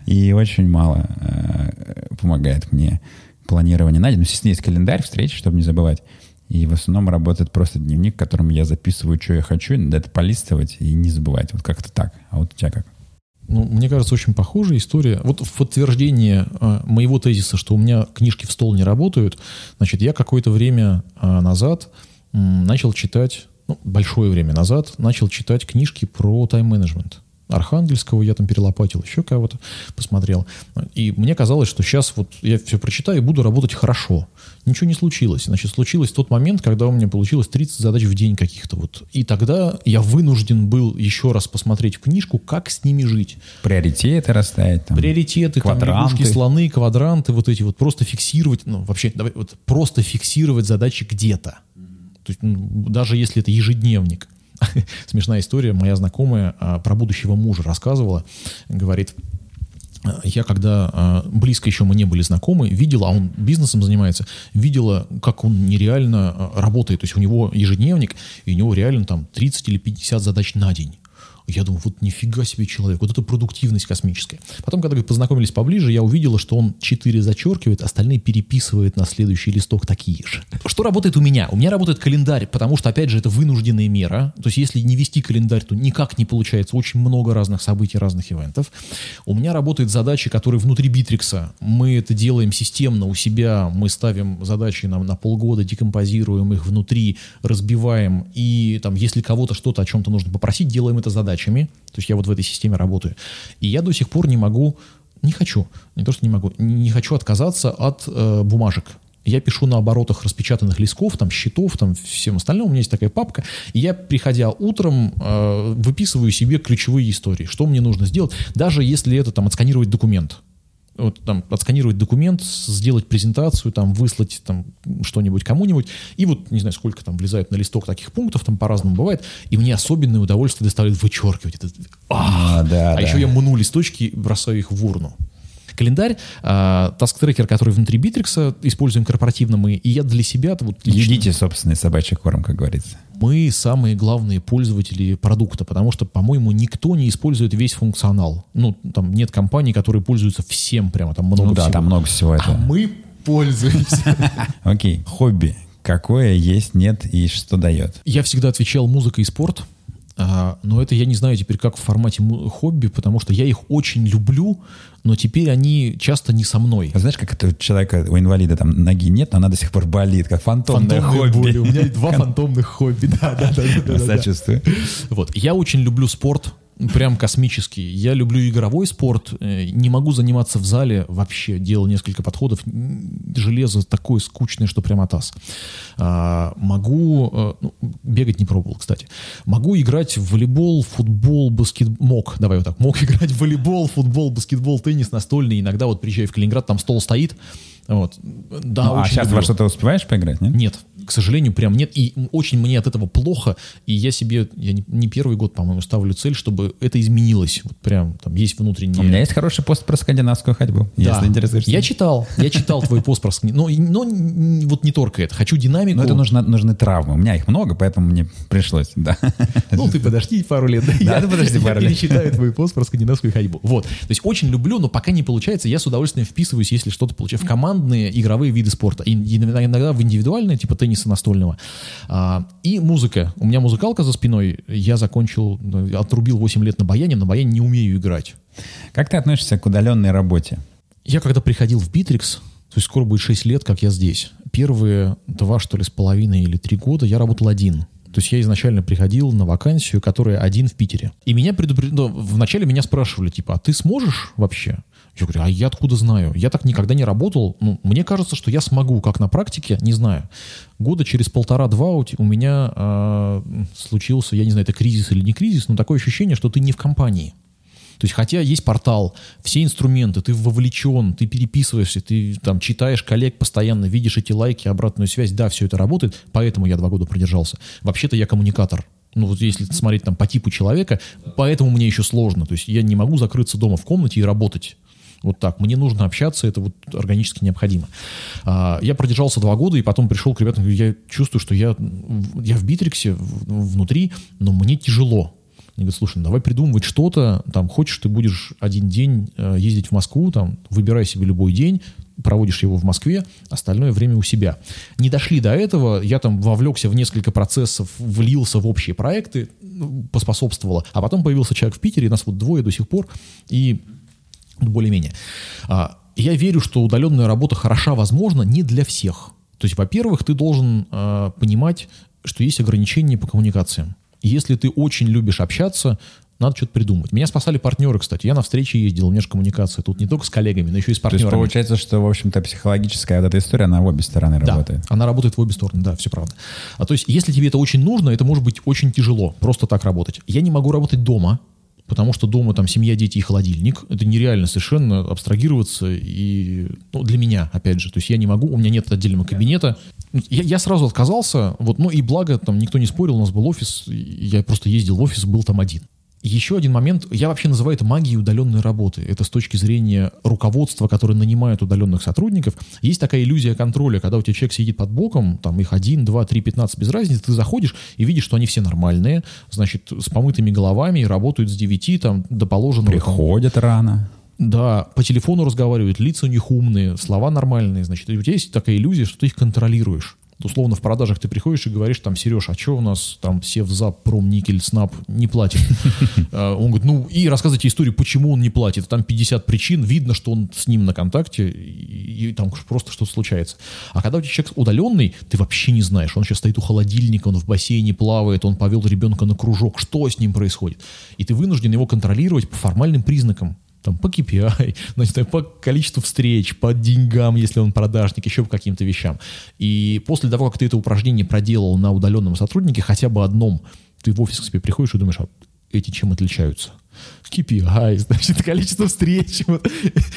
И очень мало э, помогает мне планирование на день. Ну, естественно, есть календарь встреч, чтобы не забывать. И в основном работает просто дневник, в котором я записываю, что я хочу, надо это полистывать и не забывать. Вот как-то так. А вот у тебя как? Ну, мне кажется, очень похожая история. Вот в подтверждение э, моего тезиса, что у меня книжки в стол не работают, значит, я какое-то время э, назад э, начал читать, ну, большое время назад, начал читать книжки про тайм-менеджмент. Архангельского я там перелопатил, еще кого-то посмотрел. И мне казалось, что сейчас вот я все прочитаю и буду работать хорошо. Ничего не случилось. Значит, случилось тот момент, когда у меня получилось 30 задач в день каких-то вот. И тогда я вынужден был еще раз посмотреть в книжку, как с ними жить. Приоритеты расставить. Там, Приоритеты, квадранты. Там, слоны, квадранты, вот эти вот. Просто фиксировать, ну вообще, давай, вот просто фиксировать задачи где-то. То есть, ну, даже если это ежедневник. Смешная история. Моя знакомая а, про будущего мужа рассказывала. Говорит, я когда а, близко еще мы не были знакомы, видела, а он бизнесом занимается, видела, как он нереально а, работает. То есть у него ежедневник, и у него реально там 30 или 50 задач на день. Я думаю, вот нифига себе человек, вот это продуктивность космическая. Потом, когда познакомились поближе, я увидела, что он 4 зачеркивает, остальные переписывает на следующий листок такие же. Что работает у меня? У меня работает календарь, потому что, опять же, это вынужденная мера. То есть, если не вести календарь, то никак не получается. Очень много разных событий, разных ивентов. У меня работают задачи, которые внутри Битрикса. Мы это делаем системно у себя. Мы ставим задачи на, на полгода, декомпозируем их внутри, разбиваем. И там, если кого-то что-то о чем-то нужно попросить, делаем это задачи задачами, то есть я вот в этой системе работаю, и я до сих пор не могу, не хочу, не то что не могу, не хочу отказаться от э, бумажек. Я пишу на оборотах распечатанных листков, там, счетов, там, всем остальным. У меня есть такая папка. И я, приходя утром, э, выписываю себе ключевые истории, что мне нужно сделать, даже если это там отсканировать документ вот, там, отсканировать документ, сделать презентацию, там, выслать там, что-нибудь кому-нибудь, и вот, не знаю, сколько там влезает на листок таких пунктов, там по-разному бывает, и мне особенное удовольствие доставляет вычеркивать это. А, да, а да. еще я мну листочки и бросаю их в урну календарь, э, task-трекер, который внутри Битрикса, используем корпоративно мы, и я для себя... Вот, лично, Едите собственный собачий корм, как говорится. Мы самые главные пользователи продукта, потому что, по-моему, никто не использует весь функционал. Ну, там нет компаний, которые пользуются всем прямо, там много ну, да, всего. там много всего этого. А мы пользуемся. Окей, хобби. Какое есть, нет и что дает? Я всегда отвечал музыка и спорт. А, но это я не знаю теперь как в формате хобби, потому что я их очень люблю, но теперь они часто не со мной. А знаешь, как это у человека, у инвалида там ноги нет, но она до сих пор болит, как фантомное хобби. Боли. У меня два фантомных хобби, да, да. да, Сочувствую. Вот, я очень люблю спорт, прям космический. Я люблю игровой спорт, э, не могу заниматься в зале вообще. Делал несколько подходов. Железо такое скучное, что прям атас. А, могу... Э, ну, бегать не пробовал, кстати. Могу играть в волейбол, футбол, баскетбол. Мог, давай вот так. Мог играть в волейбол, футбол, баскетбол, теннис настольный. Иногда вот приезжаю в Калининград, там стол стоит. Вот. Да, ну, а сейчас люблю. во что-то успеваешь поиграть, нет? Нет к сожалению, прям нет. И очень мне от этого плохо. И я себе, я не, не первый год, по-моему, ставлю цель, чтобы это изменилось. Вот прям там есть внутренние... У меня есть хороший пост про скандинавскую ходьбу, да. если интересуешься. Я читал, я читал твой пост про скандинавскую. Но, но вот не только это. Хочу динамику. Но это нужно, нужны травмы. У меня их много, поэтому мне пришлось, да. Ну, ты подожди пару лет. Да, ты подожди пару лет. Я читаю твой пост про скандинавскую ходьбу. Вот. То есть очень люблю, но пока не получается, я с удовольствием вписываюсь, если что-то получаю, в командные игровые виды спорта. И иногда в индивидуальные, типа тенниса настольного. А, и музыка. У меня музыкалка за спиной. Я закончил, отрубил 8 лет на баяне, на баяне не умею играть. Как ты относишься к удаленной работе? Я когда приходил в Битрикс, то есть скоро будет 6 лет, как я здесь. Первые два, что ли, с половиной или три года я работал один. То есть я изначально приходил на вакансию, которая один в Питере. И меня предупредили, ну, вначале меня спрашивали, типа, а ты сможешь вообще? Я говорю, а я откуда знаю? Я так никогда не работал. Ну, мне кажется, что я смогу, как на практике, не знаю. Года через полтора-два у, меня э, случился, я не знаю, это кризис или не кризис, но такое ощущение, что ты не в компании. То есть, хотя есть портал, все инструменты, ты вовлечен, ты переписываешься, ты там читаешь коллег постоянно, видишь эти лайки, обратную связь, да, все это работает, поэтому я два года продержался. Вообще-то я коммуникатор. Ну, вот если смотреть там по типу человека, поэтому мне еще сложно. То есть я не могу закрыться дома в комнате и работать. Вот так. Мне нужно общаться, это вот органически необходимо. А, я продержался два года, и потом пришел к ребятам, я чувствую, что я, я в Битриксе внутри, но мне тяжело. Они говорят, слушай, ну давай придумывать что-то, там, хочешь, ты будешь один день э, ездить в Москву, там, выбирай себе любой день, проводишь его в Москве, остальное время у себя. Не дошли до этого, я там вовлекся в несколько процессов, влился в общие проекты, ну, поспособствовало, а потом появился человек в Питере, нас вот двое до сих пор, и более-менее. А, я верю, что удаленная работа хороша, возможно, не для всех. То есть, во-первых, ты должен э, понимать, что есть ограничения по коммуникациям. Если ты очень любишь общаться, надо что-то придумать. Меня спасали партнеры, кстати. Я на встречи ездил, у меня же коммуникация тут не только с коллегами, но еще и с партнерами. То есть получается, что, в общем-то, психологическая вот эта история, она в обе стороны да, работает. она работает в обе стороны, да, все правда. А то есть, если тебе это очень нужно, это может быть очень тяжело, просто так работать. Я не могу работать дома, потому что дома там семья, дети и холодильник. Это нереально совершенно абстрагироваться. И ну, для меня, опять же, то есть я не могу, у меня нет отдельного кабинета. Я, я сразу отказался, вот, ну и благо, там никто не спорил, у нас был офис, я просто ездил в офис, был там один. Еще один момент, я вообще называю это магией удаленной работы. Это с точки зрения руководства, которое нанимает удаленных сотрудников. Есть такая иллюзия контроля, когда у тебя человек сидит под боком, там их один, два, три, пятнадцать, без разницы, ты заходишь и видишь, что они все нормальные, значит, с помытыми головами, работают с 9 там, до положенного. Приходят там, рано. Да, по телефону разговаривают, лица у них умные, слова нормальные. Значит, у тебя есть такая иллюзия, что ты их контролируешь условно в продажах ты приходишь и говоришь там, Сереж, а что у нас там Севзап, Пром, Никель, Снап не платит? А, он говорит, ну и рассказывайте историю, почему он не платит. Там 50 причин, видно, что он с ним на контакте, и там просто что-то случается. А когда у тебя человек удаленный, ты вообще не знаешь. Он сейчас стоит у холодильника, он в бассейне плавает, он повел ребенка на кружок, что с ним происходит. И ты вынужден его контролировать по формальным признакам там, по KPI, значит, по количеству встреч, по деньгам, если он продажник, еще по каким-то вещам. И после того, как ты это упражнение проделал на удаленном сотруднике, хотя бы одном, ты в офис к себе приходишь и думаешь, а эти чем отличаются? KPI, значит, количество встреч, вот,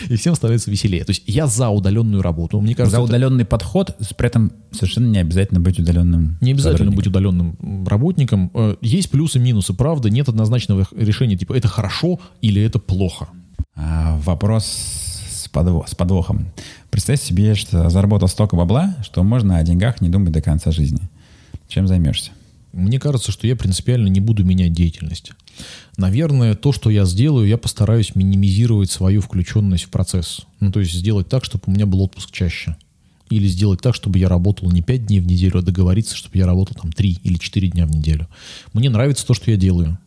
и всем становится веселее. То есть я за удаленную работу. Мне кажется, за удаленный подход, при этом совершенно не обязательно быть удаленным Не обязательно быть удаленным работником. Э, есть плюсы минусы, правда, нет однозначного решения, типа, это хорошо или это плохо. А, вопрос с, подво с подвохом. Представь себе, что заработал столько бабла, что можно о деньгах не думать до конца жизни. Чем займешься? Мне кажется, что я принципиально не буду менять деятельность. Наверное, то, что я сделаю, я постараюсь минимизировать свою включенность в процесс. Ну, то есть сделать так, чтобы у меня был отпуск чаще. Или сделать так, чтобы я работал не 5 дней в неделю, а договориться, чтобы я работал там 3 или 4 дня в неделю. Мне нравится то, что я делаю.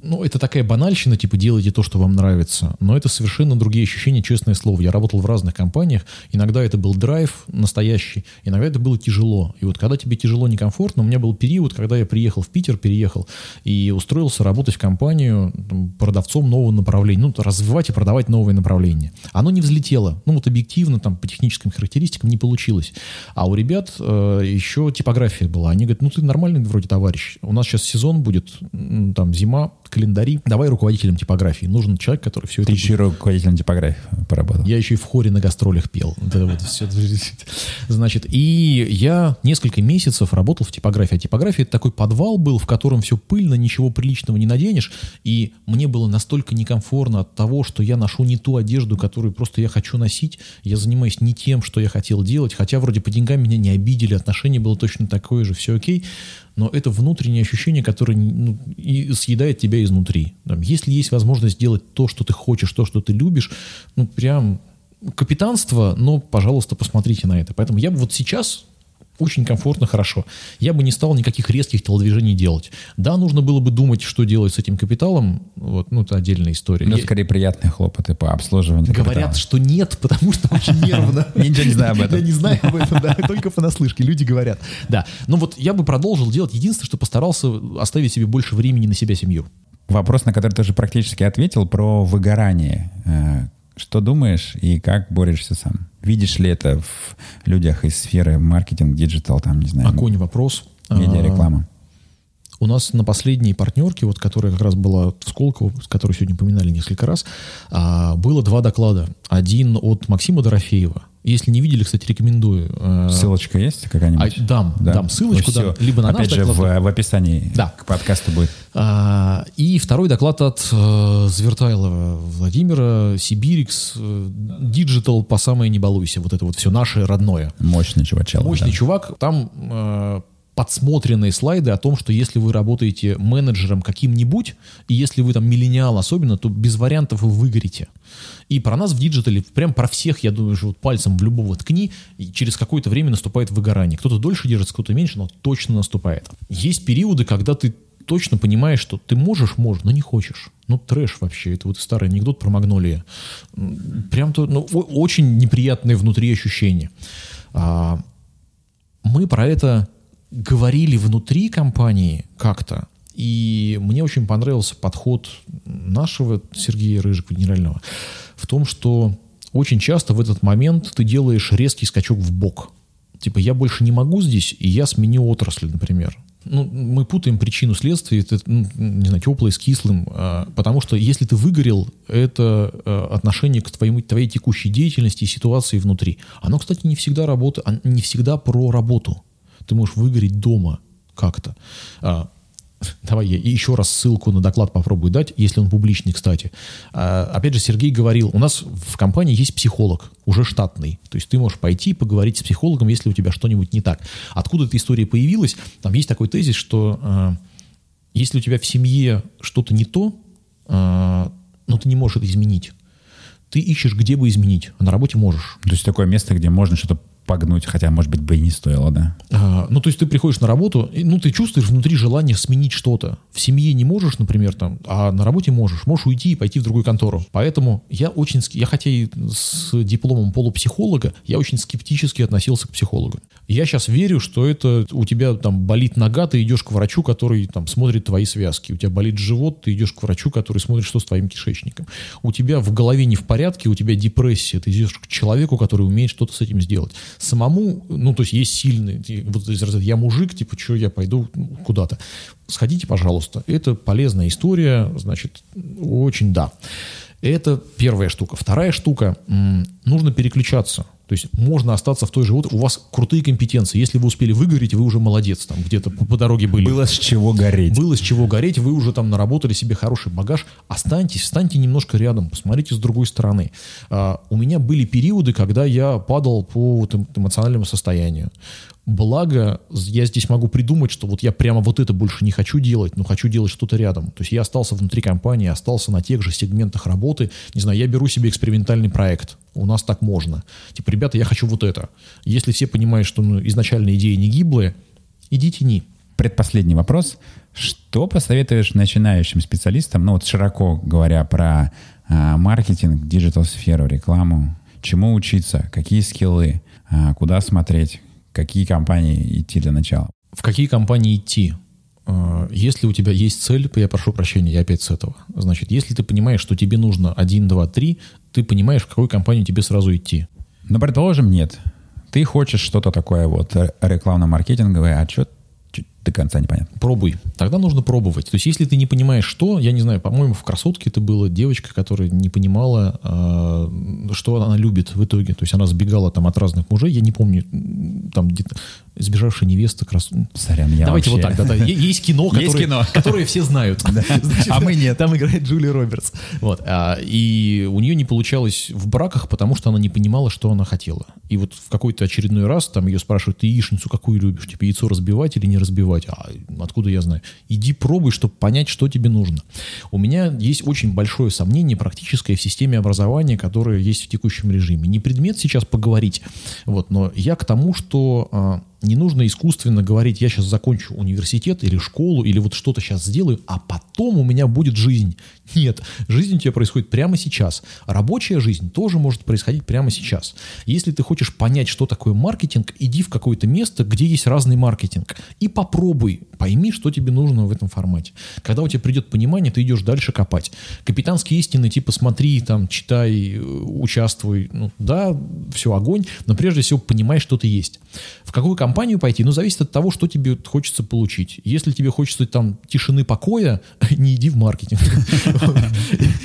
Ну, это такая банальщина, типа, делайте то, что вам нравится. Но это совершенно другие ощущения, честное слово. Я работал в разных компаниях. Иногда это был драйв настоящий, иногда это было тяжело. И вот когда тебе тяжело, некомфортно, у меня был период, когда я приехал в Питер, переехал и устроился работать в компанию там, продавцом нового направления. Ну, развивать и продавать новые направления. Оно не взлетело. Ну, вот объективно, там, по техническим характеристикам не получилось. А у ребят э, еще типография была. Они говорят, ну, ты нормальный вроде товарищ. У нас сейчас сезон будет, там, зима, календари. Давай руководителем типографии. Нужен человек, который все Ты это... Ты еще руководителем типографии поработал. Я еще и в хоре на гастролях пел. Это вот все. Значит, и я несколько месяцев работал в типографии. А типография это такой подвал был, в котором все пыльно, ничего приличного не наденешь. И мне было настолько некомфортно от того, что я ношу не ту одежду, которую просто я хочу носить. Я занимаюсь не тем, что я хотел делать. Хотя вроде по деньгам меня не обидели, отношение было точно такое же, все окей но это внутреннее ощущение, которое ну, и съедает тебя изнутри. Там, если есть возможность сделать то, что ты хочешь, то, что ты любишь, ну, прям капитанство, но, пожалуйста, посмотрите на это. Поэтому я бы вот сейчас очень комфортно, хорошо. Я бы не стал никаких резких телодвижений делать. Да, нужно было бы думать, что делать с этим капиталом. Вот, ну, это отдельная история. Ну, скорее приятные хлопоты по обслуживанию Говорят, капитала. что нет, потому что очень нервно. Ничего не знаю об этом. Я не знаю об этом, да, только понаслышке. Люди говорят. Да, ну вот я бы продолжил делать. Единственное, что постарался оставить себе больше времени на себя, семью. Вопрос, на который ты уже практически ответил, про выгорание. Что думаешь и как борешься сам? Видишь ли это в людях из сферы маркетинг, digital, там, не знаю. Огонь вопрос. Медиареклама. У нас на последней партнерке, вот, которая как раз была в Сколково, которую сегодня упоминали несколько раз, а, было два доклада. Один от Максима Дорофеева, если не видели, кстати, рекомендую. Э, Ссылочка есть какая-нибудь? А, дам, да. дам ссылочку, ну, да, либо на Опять же, доклад. В, в описании да. к подкасту будет. А, и второй доклад от э, Звертайлова Владимира, Сибирикс, э, Digital по самое не балуйся. Вот это вот все наше родное. Мощный чувачок. Мощный да. чувак. Там э, подсмотренные слайды о том, что если вы работаете менеджером каким-нибудь, и если вы там миллениал особенно, то без вариантов вы выгорите. И про нас в digital е, прям про всех, я думаю, что пальцем в любого ткни, и через какое-то время наступает выгорание. Кто-то дольше держится, кто-то меньше, но точно наступает. Есть периоды, когда ты точно понимаешь, что ты можешь, можешь, но не хочешь. Ну, трэш вообще. Это вот старый анекдот про магнолия. Прям то, ну, очень неприятные внутри ощущения. А, мы про это говорили внутри компании как-то. И мне очень понравился подход нашего Сергея Рыжика, генерального, в том, что очень часто в этот момент ты делаешь резкий скачок в бок. Типа, я больше не могу здесь, и я сменю отрасль, например. ну, мы путаем причину следствия, это, ну, не знаю, теплое с кислым, а, потому что если ты выгорел, это а, отношение к твоему, твоей текущей деятельности и ситуации внутри. Оно, кстати, не всегда работа, не всегда про работу. Ты можешь выгореть дома как-то. А, Давай я еще раз ссылку на доклад попробую дать, если он публичный, кстати. А, опять же, Сергей говорил, у нас в компании есть психолог, уже штатный. То есть ты можешь пойти поговорить с психологом, если у тебя что-нибудь не так. Откуда эта история появилась? Там есть такой тезис, что э, если у тебя в семье что-то не то, э, но ты не можешь это изменить, ты ищешь, где бы изменить, а на работе можешь. То есть такое место, где можно что-то погнуть, хотя, может быть, бы и не стоило, да? А, ну, то есть ты приходишь на работу, и, ну, ты чувствуешь внутри желание сменить что-то. В семье не можешь, например, там, а на работе можешь. Можешь уйти и пойти в другую контору. Поэтому я очень, я хотя и с дипломом полупсихолога, я очень скептически относился к психологу. Я сейчас верю, что это у тебя там болит нога, ты идешь к врачу, который там смотрит твои связки. У тебя болит живот, ты идешь к врачу, который смотрит, что с твоим кишечником. У тебя в голове не в порядке, у тебя депрессия, ты идешь к человеку, который умеет что-то с этим сделать самому, ну, то есть есть сильный, вот я мужик, типа, что я пойду куда-то. Сходите, пожалуйста. Это полезная история, значит, очень да. Это первая штука. Вторая штука, нужно переключаться. То есть можно остаться в той же... Вот у вас крутые компетенции. Если вы успели выгореть, вы уже молодец. Там где-то по, по дороге были. Было с чего гореть. Было с чего гореть. Вы уже там наработали себе хороший багаж. Останьтесь, встаньте немножко рядом. Посмотрите с другой стороны. А, у меня были периоды, когда я падал по вот, эмоциональному состоянию. Благо, я здесь могу придумать, что вот я прямо вот это больше не хочу делать, но хочу делать что-то рядом. То есть я остался внутри компании, остался на тех же сегментах работы. Не знаю, я беру себе экспериментальный проект. У нас так можно. Типа, ребята, я хочу вот это. Если все понимают, что ну, изначально идеи не гиблые, идите не. Предпоследний вопрос. Что посоветуешь начинающим специалистам, ну вот широко говоря про а, маркетинг, digital-сферу, рекламу, чему учиться, какие скиллы, а, куда смотреть, какие компании идти для начала? В какие компании идти? А, если у тебя есть цель, я прошу прощения, я опять с этого. Значит, если ты понимаешь, что тебе нужно 1, 2, 3, ты понимаешь, в какую компанию тебе сразу идти. Ну, предположим, нет. Ты хочешь что-то такое вот рекламно-маркетинговое, а что до конца непонятно. Пробуй. Тогда нужно пробовать. То есть, если ты не понимаешь, что, я не знаю, по-моему, в «Красотке» это была девочка, которая не понимала, э, что она любит в итоге. То есть, она сбегала там от разных мужей. Я не помню, там где-то сбежавшая невеста крас... Сорян, я Давайте вообще... вот так. Да, да. Есть кино, которое, Есть кино. которое все знают. Значит, а мы нет. Там играет Джулия Робертс. Вот. А, и у нее не получалось в браках, потому что она не понимала, что она хотела. И вот в какой-то очередной раз там ее спрашивают, ты яичницу какую любишь? Типа яйцо разбивать или не разбивать? А откуда я знаю? Иди пробуй, чтобы понять, что тебе нужно. У меня есть очень большое сомнение практическое в системе образования, которое есть в текущем режиме. Не предмет сейчас поговорить, вот, но я к тому, что а, не нужно искусственно говорить, я сейчас закончу университет или школу, или вот что-то сейчас сделаю, а потом у меня будет жизнь. Нет, жизнь у тебя происходит прямо сейчас. Рабочая жизнь тоже может происходить прямо сейчас. Если ты хочешь понять, что такое маркетинг, иди в какое-то место, где есть разный маркетинг, и попробуй, пойми, что тебе нужно в этом формате. Когда у тебя придет понимание, ты идешь дальше копать. Капитанские истины, типа смотри, там, читай, участвуй, ну да, все, огонь, но прежде всего понимай, что ты есть. В компанию пойти, ну, зависит от того, что тебе хочется получить. Если тебе хочется там тишины, покоя, не иди в маркетинг.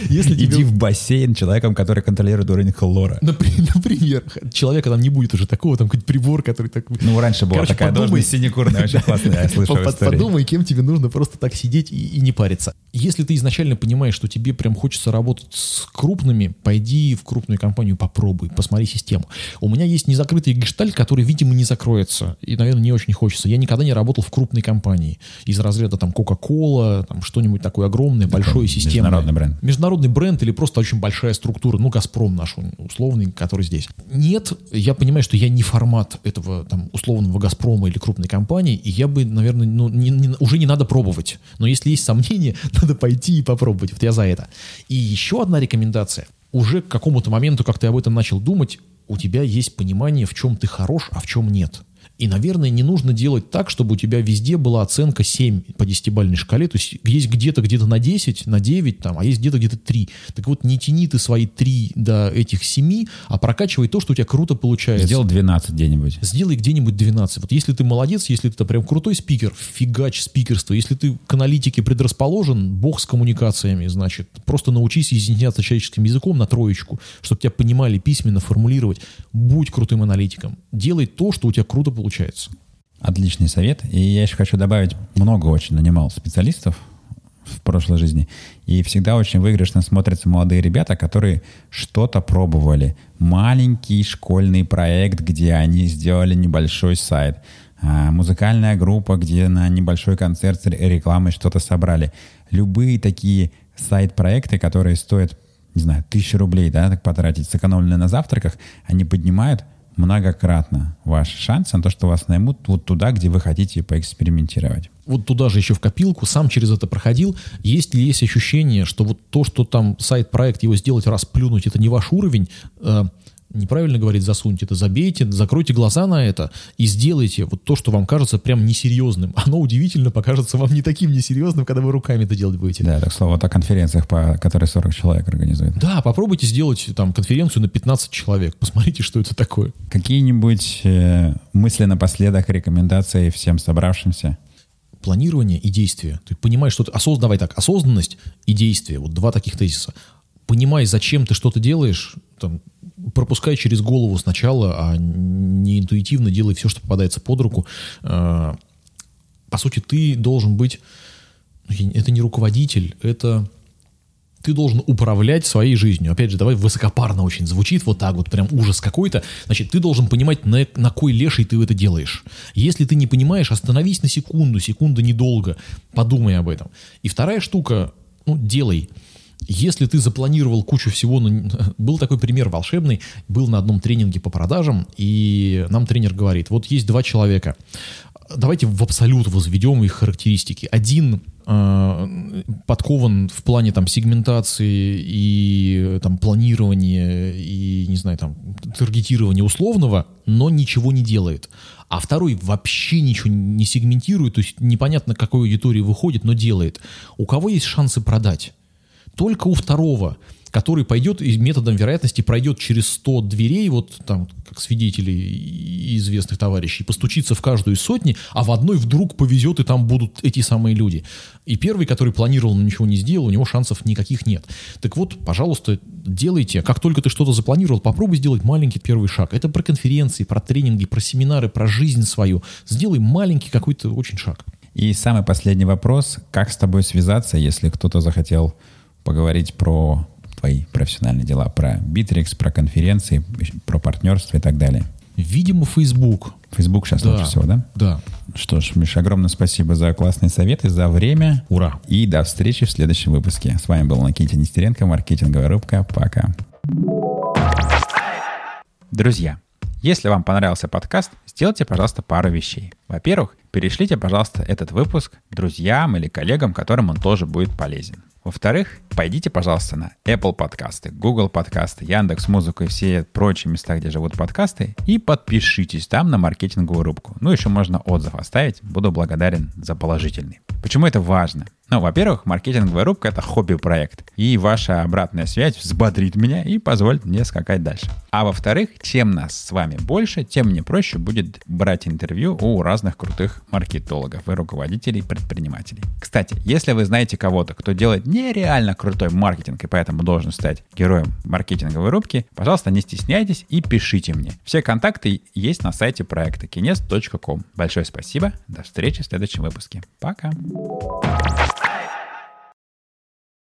Иди в бассейн человеком, который контролирует уровень хлора. Например, человека там не будет уже такого, там какой-то прибор, который так... Ну, раньше была такая должность синекурная, очень классная, я слышал Подумай, кем тебе нужно просто так сидеть и не париться. Если ты изначально понимаешь, что тебе прям хочется работать с крупными, пойди в крупную компанию, попробуй, посмотри систему. У меня есть незакрытый гештальт, который, видимо, не закроется. И, наверное, не очень хочется. Я никогда не работал в крупной компании. Из разряда там Coca-Cola, там что-нибудь такое огромное, большое, системное. Международный бренд. Международный бренд или просто очень большая структура. Ну, Газпром наш условный, который здесь. Нет, я понимаю, что я не формат этого там условного Газпрома или крупной компании, и я бы, наверное, ну, не, не, уже не надо пробовать. Но если есть сомнения, надо пойти и попробовать. Вот я за это. И еще одна рекомендация. Уже к какому-то моменту, как ты об этом начал думать, у тебя есть понимание, в чем ты хорош, а в чем нет. И, наверное, не нужно делать так, чтобы у тебя везде была оценка 7 по 10-бальной шкале. То есть есть где-то где-то на 10, на 9, там, а есть где-то где-то 3. Так вот, не тяни ты свои 3 до этих 7, а прокачивай то, что у тебя круто получается. Сделал 12 где-нибудь. Сделай где-нибудь 12. Вот если ты молодец, если ты прям крутой спикер, фигач спикерство. Если ты к аналитике предрасположен, бог с коммуникациями, значит, просто научись изъясняться человеческим языком на троечку, чтобы тебя понимали письменно формулировать. Будь крутым аналитиком. Делай то, что у тебя круто получается. Отличный совет. И я еще хочу добавить, много очень нанимал специалистов в прошлой жизни. И всегда очень выигрышно смотрятся молодые ребята, которые что-то пробовали. Маленький школьный проект, где они сделали небольшой сайт. А, музыкальная группа, где на небольшой концерт с рекламой что-то собрали. Любые такие сайт-проекты, которые стоят, не знаю, тысячу рублей, да, так потратить, сэкономленные на завтраках, они поднимают многократно ваши шансы на то, что вас наймут вот туда, где вы хотите поэкспериментировать. Вот туда же еще в копилку, сам через это проходил. Есть ли есть ощущение, что вот то, что там сайт-проект, его сделать раз, плюнуть, это не ваш уровень, э, неправильно говорить засуньте это, забейте, закройте глаза на это и сделайте вот то, что вам кажется прям несерьезным. Оно удивительно покажется вам не таким несерьезным, когда вы руками это делать будете. Да, так слово о конференциях, по которой 40 человек организуют. Да, попробуйте сделать там конференцию на 15 человек. Посмотрите, что это такое. Какие-нибудь э, мысли напоследок, рекомендации всем собравшимся? Планирование и действие. Ты понимаешь, что ты... Осоз... Давай так, осознанность и действие. Вот два таких тезиса. Понимай, зачем ты что-то делаешь, там, пропускай через голову сначала, а не интуитивно делай все, что попадается под руку. А, по сути, ты должен быть... Ну, это не руководитель, это ты должен управлять своей жизнью. Опять же, давай высокопарно очень звучит, вот так вот, прям ужас какой-то. Значит, ты должен понимать, на, на кой леший ты это делаешь. Если ты не понимаешь, остановись на секунду, секунда недолго, подумай об этом. И вторая штука, ну, делай. Если ты запланировал кучу всего, ну, был такой пример волшебный, был на одном тренинге по продажам, и нам тренер говорит, вот есть два человека, давайте в абсолют возведем их характеристики. Один э, подкован в плане там сегментации и там планирования и не знаю там таргетирования условного, но ничего не делает. А второй вообще ничего не сегментирует, то есть непонятно, к какой аудитории выходит, но делает. У кого есть шансы продать? Только у второго, который пойдет и методом вероятности пройдет через 100 дверей, вот там, как свидетели известных товарищей, постучится в каждую из сотни, а в одной вдруг повезет, и там будут эти самые люди. И первый, который планировал, но ничего не сделал, у него шансов никаких нет. Так вот, пожалуйста, делайте. Как только ты что-то запланировал, попробуй сделать маленький первый шаг. Это про конференции, про тренинги, про семинары, про жизнь свою. Сделай маленький какой-то очень шаг. И самый последний вопрос. Как с тобой связаться, если кто-то захотел поговорить про твои профессиональные дела, про Bittrex, про конференции, про партнерство и так далее. Видимо, Facebook. Facebook сейчас да, лучше всего, да? Да. Что ж, Миша, огромное спасибо за классные советы, за время. Ура. И до встречи в следующем выпуске. С вами был Никита Нестеренко, маркетинговая рубка. Пока. Друзья, если вам понравился подкаст, сделайте, пожалуйста, пару вещей. Во-первых, перешлите, пожалуйста, этот выпуск друзьям или коллегам, которым он тоже будет полезен. Во-вторых, пойдите, пожалуйста, на Apple подкасты, Google подкасты, Яндекс Музыку и все прочие места, где живут подкасты, и подпишитесь там на маркетинговую рубку. Ну, еще можно отзыв оставить, буду благодарен за положительный. Почему это важно? Ну, во-первых, маркетинговая рубка — это хобби-проект, и ваша обратная связь взбодрит меня и позволит мне скакать дальше. А во-вторых, чем нас с вами больше, тем мне проще будет брать интервью у разных крутых маркетологов и руководителей предпринимателей. Кстати, если вы знаете кого-то, кто делает нереально крутой маркетинг и поэтому должен стать героем маркетинговой рубки, пожалуйста, не стесняйтесь и пишите мне. Все контакты есть на сайте проекта kines.com. Большое спасибо, до встречи в следующем выпуске. Пока!